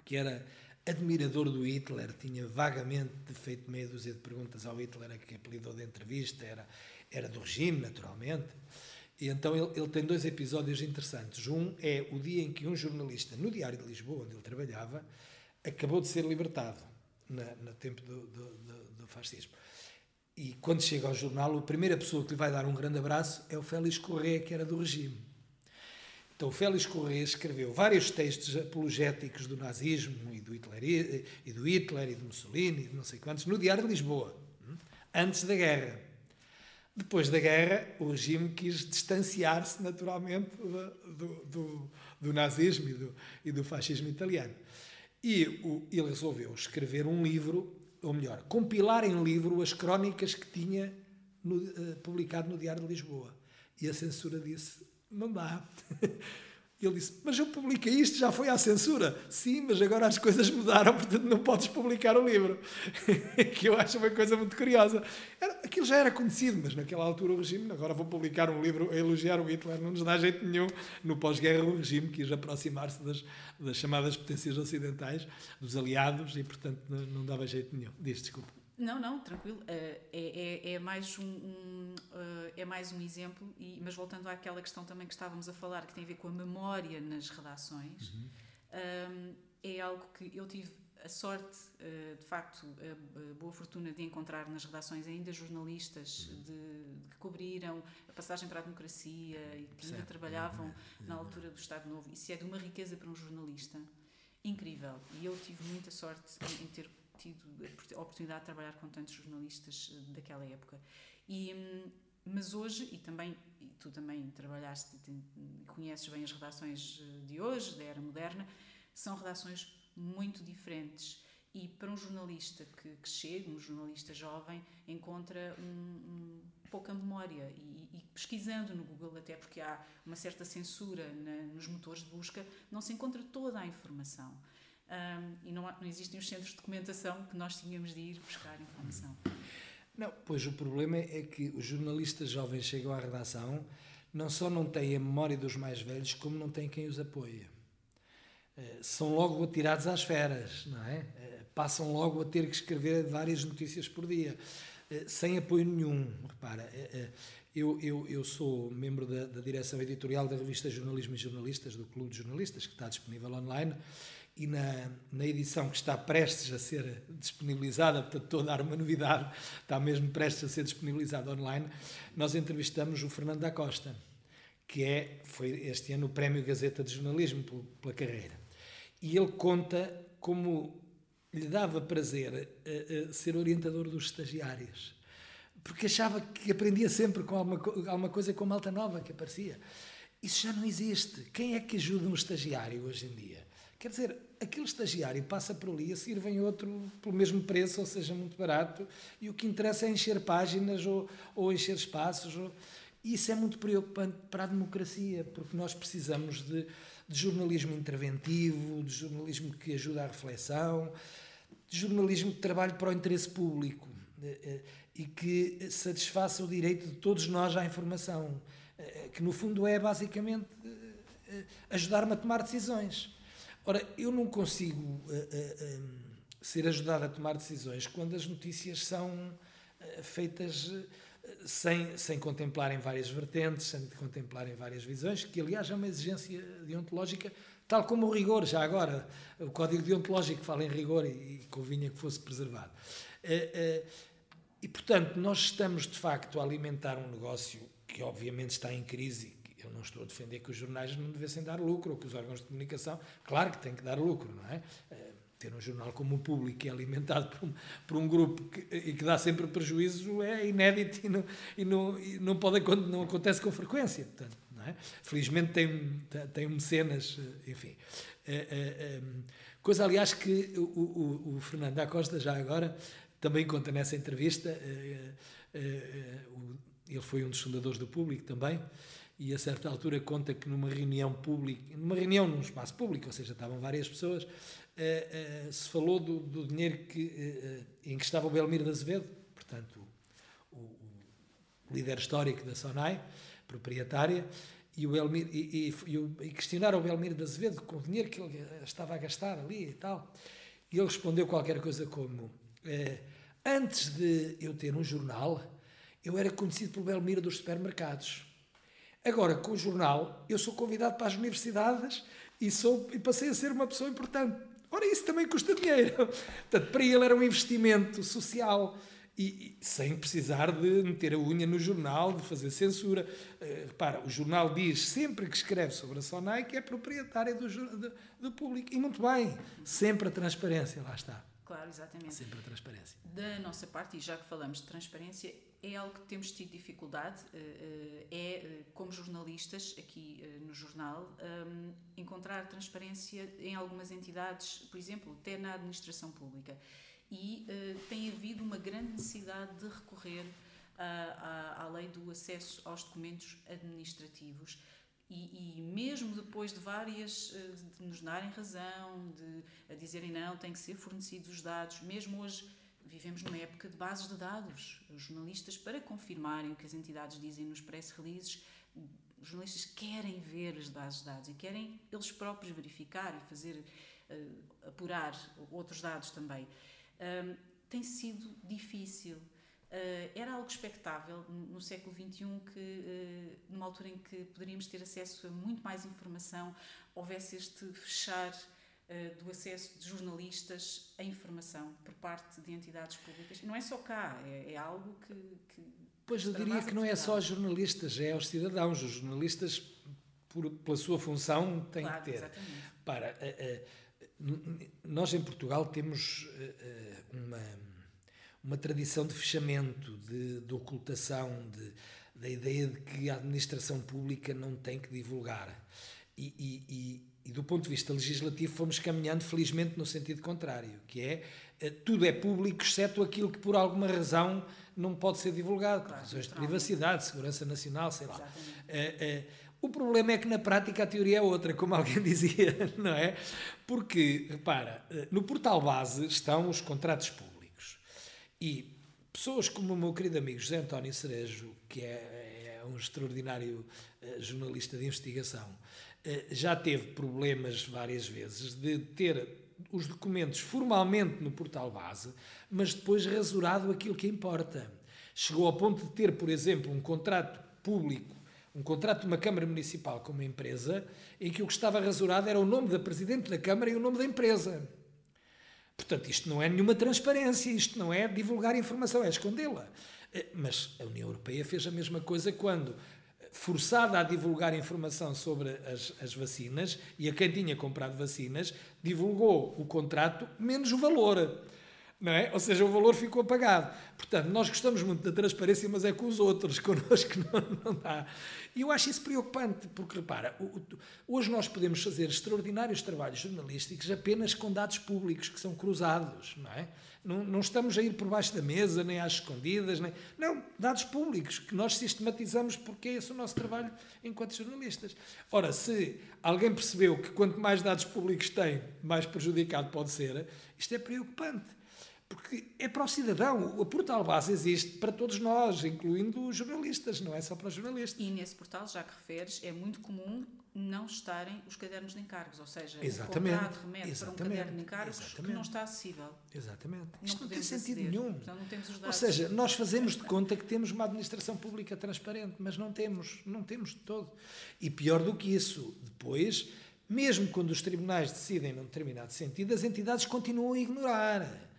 que era admirador do Hitler, tinha vagamente feito meia dúzia de perguntas ao Hitler, que apelidou de entrevista, era, era do regime, naturalmente. E então ele, ele, tem dois episódios interessantes. Um é o dia em que um jornalista, no Diário de Lisboa, onde ele trabalhava, acabou de ser libertado, na, no tempo do, do, do, do, fascismo. E quando chega ao jornal, a primeira pessoa que lhe vai dar um grande abraço é o Félix Corrêa, que era do regime. Então o Félix Corrêa escreveu vários textos apologéticos do nazismo e do Hitler e do, Hitler, e do Mussolini, e não sei quantos, no Diário de Lisboa, antes da guerra. Depois da guerra, o regime quis distanciar-se naturalmente do, do, do, nazismo e do, e do fascismo italiano. E o, ele resolveu escrever um livro, ou melhor, compilar em livro as crónicas que tinha no, uh, publicado no Diário de Lisboa. E a censura disse: não dá. ele disse: Mas eu publiquei isto, já foi à censura. Sim, mas agora as coisas mudaram, portanto não podes publicar o livro. que eu acho uma coisa muito curiosa. Era, aquilo já era conhecido, mas naquela altura o regime, agora vou publicar um livro a elogiar o Hitler, não nos dá jeito nenhum. No pós-guerra, o regime quis aproximar-se das, das chamadas potências ocidentais, dos aliados, e portanto não, não dava jeito nenhum. Diz, desculpa. Não, não, tranquilo. Uh, é, é, é, mais um, um uh, é mais um exemplo, e, mas voltando àquela questão também que estávamos a falar, que tem a ver com a memória nas redações, uhum. um, é algo que eu tive a sorte, uh, de facto, a, boa fortuna de encontrar nas redações ainda jornalistas uhum. de, que cobriram a passagem para a democracia e que ainda trabalhavam uhum. na altura do Estado Novo. Isso é de uma riqueza para um jornalista incrível. E eu tive muita sorte em, em ter tido a oportunidade de trabalhar com tantos jornalistas eh, daquela época. E, hum, mas hoje, e também e tu também trabalhaste conheces bem as redações eh, de hoje, da era moderna, são redações muito diferentes. E para um jornalista que, que chega, um jornalista jovem, encontra um, um pouca memória e, e, pesquisando no Google, até porque há uma certa censura na, nos motores de busca, não se encontra toda a informação um, e não, há, não existem os centros de documentação que nós tínhamos de ir buscar informação. Não, pois o problema é que os jornalistas jovens chegam à redação, não só não têm a memória dos mais velhos, como não têm quem os apoie. Eh, são logo atirados às feras, não é? Eh, passam logo a ter que escrever várias notícias por dia. sem apoio nenhum. Repara, eu, eu, eu sou membro da, da, direção editorial da revista Jornalismo e Jornalistas, do Clube de Jornalistas, que está disponível online, e na, na edição que está prestes a ser disponibilizada, portanto, estou a dar uma novidade, está mesmo prestes a ser disponibilizada online, nós entrevistamos o Fernando da Costa, que é, foi este ano o Prémio Gazeta de Jornalismo pela carreira. E ele conta como lhe dava prazer uh, uh, ser orientador dos estagiários porque achava que aprendia sempre com alguma, alguma coisa com malta nova que aparecia. Isso já não existe. Quem é que ajuda um estagiário hoje em dia? Quer dizer, aquele estagiário passa por ali, a seguir vem outro pelo mesmo preço, ou seja, muito barato, e o que interessa é encher páginas ou, ou encher espaços. Ou... Isso é muito preocupante para a democracia, porque nós precisamos de, de jornalismo interventivo, de jornalismo que ajuda à reflexão, de jornalismo que trabalhe para o interesse público eh, eh, e que satisfaça o direito de todos nós à informação, eh, que no fundo é basicamente ajudar-me a tomar decisões. Ora, eu não consigo ser ajudado a tomar decisões quando as notícias são feitas sem, sem contemplarem várias vertentes, sem contemplarem várias visões, que aliás é uma exigência deontológica, tal como o rigor, já agora, o código deontológico fala em rigor e, e convinha que fosse preservado. E, portanto, nós estamos, de facto, a alimentar um negócio que, obviamente, está em crise. Eu não estou a defender que os jornais não devessem dar lucro, ou que os órgãos de comunicação, claro que têm que dar lucro, não é? Eh, ter um jornal como o Público, que é alimentado por um, por um grupo que, e que dá sempre prejuízo, é inédito e não, e não, e não, pode, não acontece com frequência. Portanto, é? Felizmente tem, tem mecenas, eh, enfim. Eh, coisa, aliás, que o, o, o Fernando da Costa, já agora, também conta nessa entrevista, ele foi um dos fundadores do público também, e a certa altura conta que numa reunião pública, numa reunião num espaço público, ou seja, estavam várias pessoas, se falou do, do dinheiro que, em que estava o Belmiro de Azevedo, portanto, o, o líder histórico da SONAI, proprietária, e, o Elmir, e, e, e, questionaram o Belmiro de Azevedo com o dinheiro que ele estava a gastar ali e tal. E ele respondeu qualquer coisa como: antes de eu ter um jornal, eu era conhecido pelo Belmiro dos supermercados. Agora, com o jornal, eu sou convidado para as universidades e, sou, e passei a ser uma pessoa importante. Ora, isso também custa dinheiro. Portanto, para ele era um investimento social. E, e, sem precisar de meter a unha no jornal, de fazer censura. Uh, repara, o jornal diz sempre que escreve sobre a Sonai que é proprietária do, do, do público. E muito bem, sempre a transparência, lá está. Claro, exatamente. Sempre a transparência. Da nossa parte, e já que falamos de transparência, é algo que temos tido dificuldade, eh, eh, é, eh, como jornalistas, aqui no jornal, encontrar transparência em algumas entidades, por exemplo, até na administração pública. E tem havido uma grande necessidade de recorrer à, à, à lei do acesso aos documentos administrativos e, e, mesmo depois de várias, de nos darem razão, de dizerem não, têm que ser fornecidos os dados, mesmo hoje vivemos numa época de bases de dados. Os jornalistas, para confirmarem o que as entidades dizem nos press releases, os jornalistas querem ver as bases de dados e querem eles próprios verificar e fazer, uh, apurar outros dados também. Tem sido difícil. Uh, era algo expectável no século XXI que, uh, numa altura em que poderíamos ter acesso a muito mais informação, houvesse este fechar do acesso de jornalistas à informação por parte de entidades públicas. Não é só cá, é, é algo que, que. Pois eu diria que não é só jornalistas, é aos cidadãos. Os jornalistas, por, pela sua função, têm claro, que ter. Exatamente. Para, nós em Portugal temos uma uma tradição de fechamento, de, de ocultação, de, da ideia de que a administração pública não tem que divulgar. E, e, e, do ponto de vista legislativo fomos caminhando felizmente no sentido contrário, que é eh, tudo é público exceto aquilo que por alguma razão não pode ser divulgado, por razões de privacidade, segurança nacional, sei lá. Uh, uh, o problema é que na prática a teoria é outra, como alguém dizia, não é? Porque, repara, no portal base estão os contratos públicos e pessoas como o meu querido amigo José António Cerejo, que é, é um extraordinário jornalista de investigação, já teve problemas várias vezes de ter os documentos formalmente no portal base, mas depois rasurado aquilo que importa. Chegou ao ponto de ter, por exemplo, um contrato público, um contrato de uma Câmara Municipal com uma empresa, em que o que estava rasurado era o nome da Presidente da Câmara e o nome da empresa. Portanto, isto não é nenhuma transparência, isto não é divulgar informação, é escondê-la. Eh, mas a União Europeia fez a mesma coisa quando, forçada a divulgar informação sobre as, as vacinas, e a quem tinha comprado vacinas, divulgou o contrato menos o valor não é? Ou seja, o valor ficou apagado. Portanto, nós gostamos muito da transparência, mas é com os outros, connosco não, não dá. E eu acho isso preocupante, porque repara, hoje nós podemos fazer extraordinários trabalhos jornalísticos apenas com dados públicos que são cruzados, não é? Não, não estamos a ir por baixo da mesa, nem às escondidas, nem. Não, dados públicos que nós sistematizamos porque é esse o nosso trabalho enquanto jornalistas. Ora, se alguém percebeu que quanto mais dados públicos tem, mais prejudicado pode ser, isto é preocupante. Porque é para o cidadão. O portal base existe para todos nós, incluindo os jornalistas, não é só para os jornalistas. E nesse portal, já que referes, é muito comum não estarem os cadernos de encargos, ou seja, Exatamente. o contrato remete Exatamente. para um caderno de encargos Exatamente. que não está acessível. Exatamente. Não Isto não tem sentido aceder. nenhum. Portanto, não temos os dados. Ou seja, nós fazemos de conta que temos uma administração pública transparente, mas não temos, não temos de todo. E pior do que isso, depois, mesmo quando os tribunais decidem num determinado sentido, as entidades continuam a ignorar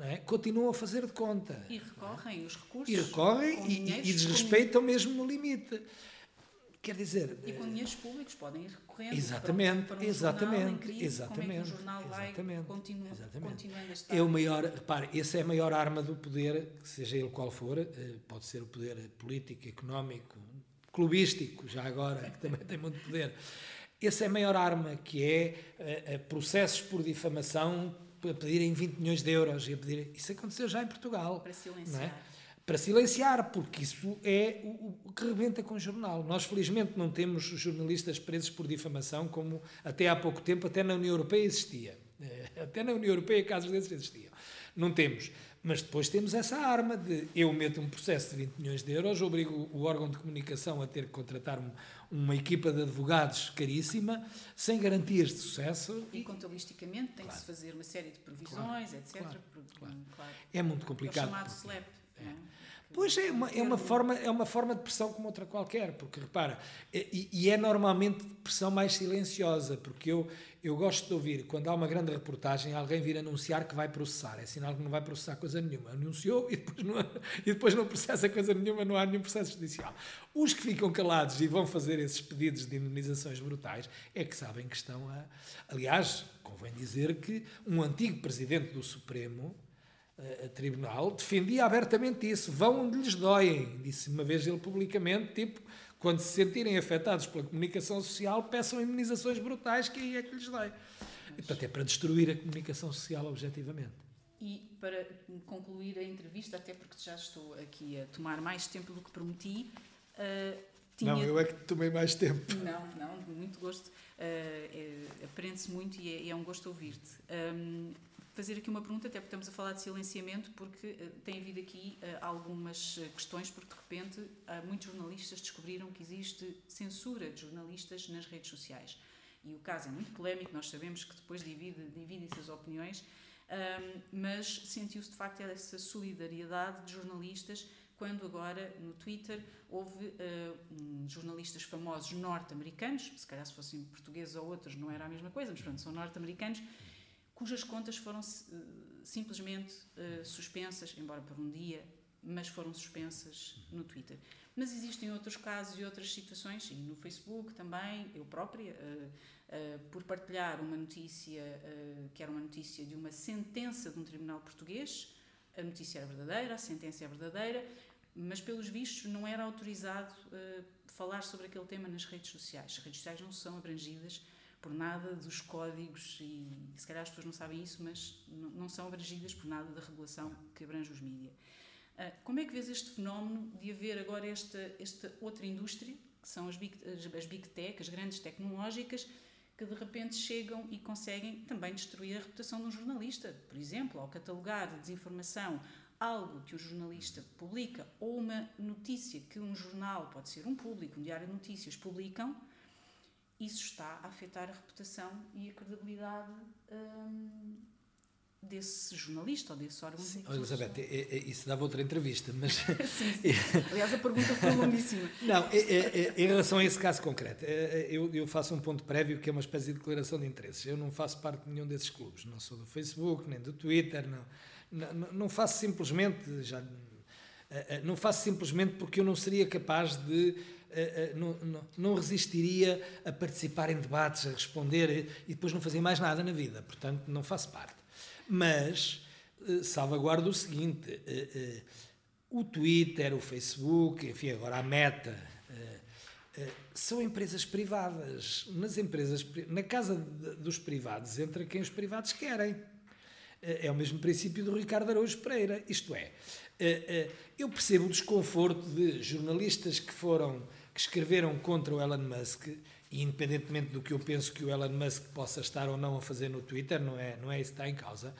é? continuam a fazer de conta. E recorrem os recursos. E recorrem e, e, desrespeitam com... mesmo no limite. Quer dizer. E com dinheiros públicos podem ir recorrendo exatamente, para um, exatamente, jornal em crise, exatamente, como é que o jornal exatamente, vai continua, exatamente. continuando a estar. É o maior, repare, essa é a maior arma do poder, seja ele qual for, eh, pode ser o poder político, económico, clubístico, já agora, que também tem muito poder. Essa é a maior arma, que é uh, processos por difamação a pedirem 20 milhões de euros. E a pedir, isso aconteceu já em Portugal. Para silenciar. É? Para silenciar, porque isso é o, o, que rebenta com o jornal. Nós, felizmente, não temos jornalistas presos por difamação, como até há pouco tempo, até na União Europeia existia. Até na União Europeia casos desses existiam. Não temos. Mas depois temos essa arma de eu meto um processo de 20 milhões de euros, obrigo o órgão de comunicação a ter que contratar um, uma equipa de advogados caríssima, sem garantias de sucesso. E, contabilisticamente tem claro. que se fazer uma série de previsões, claro, etc. Claro, claro. É muito complicado. É o chamado SLEP. É. Pois é, uma, é, uma forma, é uma forma de pressão como outra qualquer, porque repara, e, e, é normalmente pressão mais silenciosa, porque eu, eu gosto de ouvir, quando há uma grande reportagem, alguém vir anunciar que vai processar, é sinal que não vai processar coisa nenhuma. Anunciou e depois não, e depois não processa coisa nenhuma, não há nenhum processo judicial. Os que ficam calados e vão fazer esses pedidos de indemnizações brutais é que sabem que estão a. Aliás, convém dizer que um antigo presidente do Supremo a tribunal, defendia abertamente isso. Vão onde lhes doem, disse uma vez ele publicamente, tipo, quando se sentirem afetados pela comunicação social, peçam imunizações brutais, que aí é que lhes dói. Mas... Portanto, é para destruir a comunicação social objetivamente. E para concluir a entrevista, até porque já estou aqui a tomar mais tempo do que prometi, uh, tinha... Não, eu é que tomei mais tempo. Não, não, muito gosto. Uh, é, Aprende-se muito e é, é, um gosto ouvir-te. Um, fazer aqui uma pergunta, até porque estamos a falar de silenciamento, porque uh, tem havido aqui uh, algumas eh, questões, porque de repente uh, muitos jornalistas descobriram que existe censura de jornalistas nas redes sociais. E o caso é muito polémico, nós sabemos que depois divide as opiniões, mas sentiu-se de facto essa solidariedade de jornalistas quando agora no Twitter houve um, jornalistas famosos norte-americanos, se calhar se fossem portugueses ou outros não era a mesma coisa, mas pronto, são norte-americanos, cujas contas foram uh, simplesmente uh, suspensas, embora por um dia, mas foram suspensas no Twitter. Mas existem outros casos e outras situações, e no Facebook também, eu própria, uh, por partilhar uma notícia que era uma notícia de uma sentença de um tribunal português, a notícia era verdadeira, a sentença é verdadeira, mas pelos vistos não era autorizado falar sobre aquele tema nas redes sociais. As redes sociais não são abrangidas por nada dos códigos, e se calhar as pessoas não sabem isso, mas não são abrangidas por nada da regulação que abrange os mídias. Ah, como é que vês este fenómeno de haver agora esta, esta outra indústria, que são as big, as big tech, as grandes tecnológicas, que de repente chegam e conseguem também destruir a reputação de um jornalista? Por exemplo, ao catalogar de desinformação algo que o jornalista publica ou uma notícia que um jornal, pode ser um público, um diário de notícias, publicam, isso está a afetar a reputação e a credibilidade hum, desse jornalista ou desse órgão sim, de Elizabeth, é, é, isso dava outra entrevista, mas... sim, sim. Aliás, a pergunta foi longuíssima. Não, é, é, é, em relação a esse caso concreto, eu, eu, faço um ponto prévio que é uma espécie de declaração de interesses. Eu não faço parte de nenhum desses clubes, não sou do Facebook, nem do Twitter, não, não, não faço simplesmente, já, não faço simplesmente porque eu não seria capaz de não, não, não, resistiria a participar em debates, a responder e depois não fazer mais nada na vida. Portanto, não faço parte. Mas eh, salvaguardo o seguinte: eh, eh, o Twitter, o Facebook, enfim, agora a Meta, são empresas privadas. Nas empresas, na casa dos privados entra quem os privados querem. É o mesmo princípio do Ricardo Araújo Pereira. Isto é, eu percebo o desconforto de jornalistas que foram que escreveram contra o Elon Musk e independentemente do que eu penso que o Elon Musk possa estar ou não a fazer no Twitter, não é, não é isso que está em causa,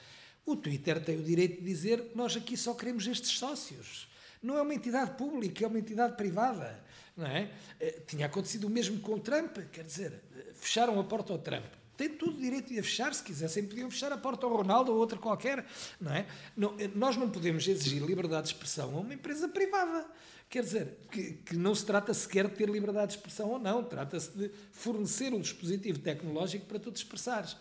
o Twitter tem o direito de dizer que nós aqui só queremos estes sócios. Não é uma entidade pública, é uma entidade privada. Não é? Eh, tinha acontecido o mesmo com o Trump, quer dizer, fecharam a porta ao Trump. Tem todo o direito de a fechar, se quisessem, podiam fechar a porta ao Ronaldo ou outra qualquer. Não é? Não, nós não podemos exigir liberdade de expressão a uma empresa privada. Quer dizer, que, que não se trata sequer de ter liberdade de expressão ou não, trata-se de fornecer um dispositivo tecnológico para tu te expressares.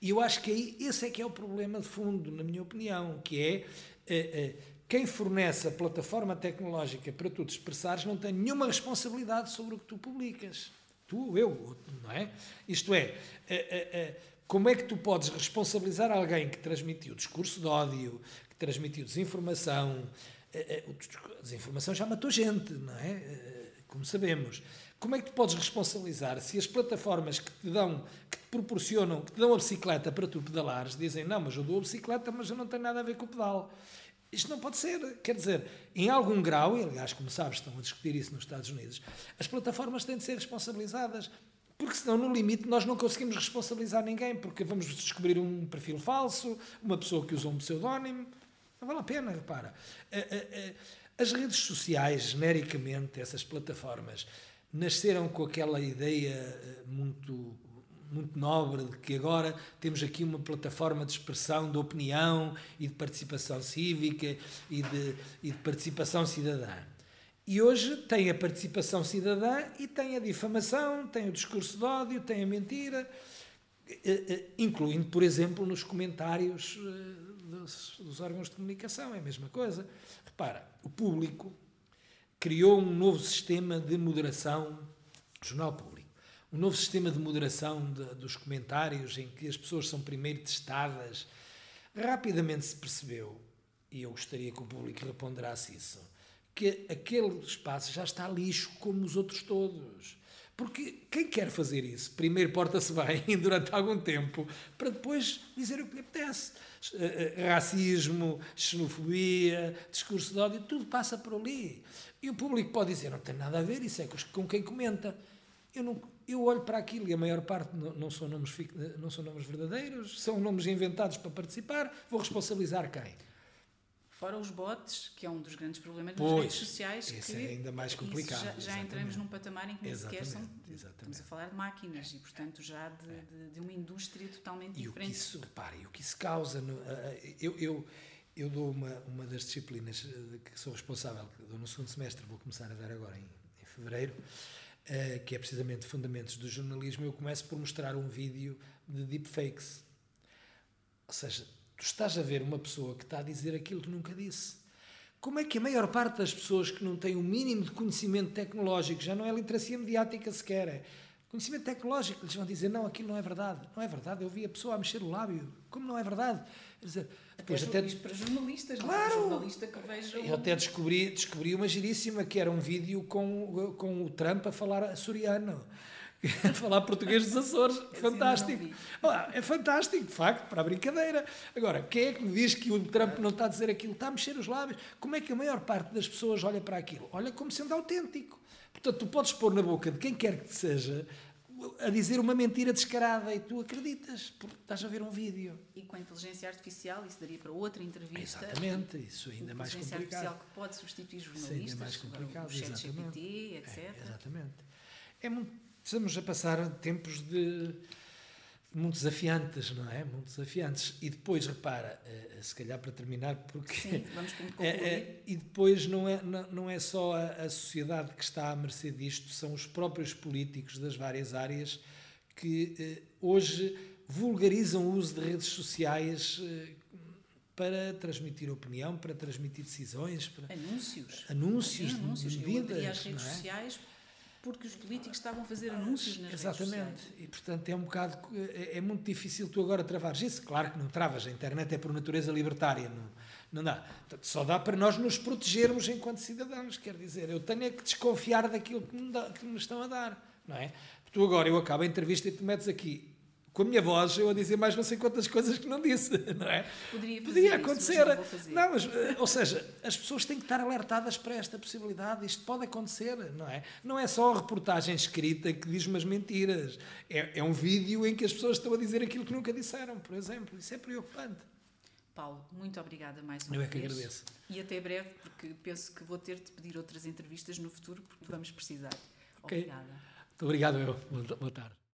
E eu acho que aí esse é que é o problema de fundo, na minha opinião, que é, é, é quem fornece a plataforma tecnológica para tu te expressares não tem nenhuma responsabilidade sobre o que tu publicas. Tu eu, não é? Isto é, é, é, é como é que tu podes responsabilizar alguém que transmitiu discurso de ódio, que transmitiu desinformação, a desinformação já matou gente, não é? Como sabemos. Como é que tu podes responsabilizar se as plataformas que te dão, que te proporcionam, que te dão a bicicleta para tu pedalares, dizem não, mas eu dou a bicicleta, mas eu não tenho nada a ver com o pedal. Isto não pode ser. Quer dizer, em algum grau, e aliás, como sabes, estão a discutir isso nos Estados Unidos, as plataformas têm de ser responsabilizadas. Porque senão, no limite, nós não conseguimos responsabilizar ninguém, porque vamos descobrir um perfil falso, uma pessoa que usou um pseudónimo. Não vale a pena, repara. As redes sociais, genericamente, essas plataformas, nasceram com aquela ideia eh, muito muito nobre de que agora temos aqui uma plataforma de expressão de opinião e de participação cívica e de, e de participação cidadã. E hoje tem a participação cidadã e tem a difamação, tem o discurso de ódio, tem a mentira, eh, eh, incluindo, por exemplo, nos comentários dos, dos órgãos de comunicação, é a mesma coisa. Repara, o público criou um novo sistema de moderação, jornal público, um novo sistema de moderação de, dos comentários em que as pessoas são primeiro testadas. Rapidamente se percebeu, e eu gostaria que o público reponderasse isso, que aquele espaço já está lixo como os outros todos. Porque quem quer fazer isso, primeiro porta-se bem durante algum tempo, para depois dizer o que lhe apetece. Eh, eh, racismo, xenofobia, discurso de ódio, tudo passa por ali. E o público pode dizer, não tem nada a ver, isso é com quem comenta. Eu, não, eu olho para aquilo e a maior parte não, não, são nomes, não são nomes verdadeiros, são nomes inventados para participar, vou responsabilizar quem? Fora os bots, que é um dos grandes problemas das redes sociais. Isso é ainda mais complicado. Já, já entramos num patamar em que nem sequer são. Exatamente. Estamos a falar de máquinas e, portanto, já de, é. de, de uma indústria totalmente e diferente. O que isso, repare, o que isso causa. No, eu, eu, eu dou uma, uma das disciplinas eh, que sou responsável, que dou no segundo semestre, vou começar a dar agora em, em fevereiro, uh, que é precisamente Fundamentos do Jornalismo. Eu começo por mostrar um vídeo de deepfakes. Ou seja, Tu estás a ver uma pessoa que está a dizer aquilo que nunca disse. Como é que a maior parte das pessoas que não têm o mínimo de conhecimento tecnológico, já não é literacia mediática sequer, é conhecimento tecnológico, eles vão dizer: não, aquilo não é verdade. Não é verdade, eu vi a pessoa a mexer o lábio. Como não é verdade? Quer dizer, depois até, para jornalistas, claro, não é? jornalista que veja. Eu até descobri, descobri uma giríssima que era um vídeo com, com o Trump a falar açoriano. falar português dos Açores. fantástico. É fantástico, de facto, para a brincadeira. Agora, quem é que me diz que o Trump não está a dizer aquilo? Está a mexer os lábios. Como é que a maior parte das pessoas olha para aquilo? Olha como sendo autêntico. Portanto, tu podes pôr na boca de quem quer que seja a dizer uma mentira descarada e tu acreditas, porque estás a ver um vídeo. E com a inteligência artificial, isso daria para outra entrevista. Exatamente, isso ainda é mais complicado. Inteligência artificial que pode substituir jornalistas, isso ainda é mais complicado, o chat GPT, etc. É, exatamente. É Estamos a passar tempos de, muito desafiantes, não é? Muito desafiantes. E depois, repara, eh, se calhar para terminar, porque. Sim, vamos concluir. É, é, e depois não é, não, é só a, sociedade que está à mercê disto, são os próprios políticos das várias áreas que eh, hoje vulgarizam o uso de redes sociais eh, para transmitir opinião, para transmitir decisões, para anúncios, anúncios, Sim, anúncios. medidas, e as redes é? sociais porque os políticos estavam a fazer anúncios nas Exatamente. E, portanto, é um bocado... É, é, muito difícil tu agora travares isso. Claro que não travas. A internet é por natureza libertária. Não, não dá. Portanto, só dá para nós nos protegermos enquanto cidadãos. Quer dizer, eu tenho é que desconfiar daquilo que me, dá, que me estão a dar. Não é? Tu agora, eu acabo a entrevista e tu metes aqui com a minha voz, eu a dizer mais não sei quantas coisas que não disse, não é? Poderia Podia acontecer. Isso, não, mas, eh, ou seja, as pessoas têm que estar alertadas para esta possibilidade. Isto pode acontecer, não é? Não é só a reportagem escrita que diz umas mentiras. É, é um vídeo em que as pessoas estão a dizer aquilo que nunca disseram, por exemplo. Isso é preocupante. Paulo, muito obrigada mais uma vez. Eu é que agradeço. E até breve, porque penso que vou ter de pedir outras entrevistas no futuro, porque vamos precisar. Okay. Obrigada. Muito obrigado, eu. Boa tarde.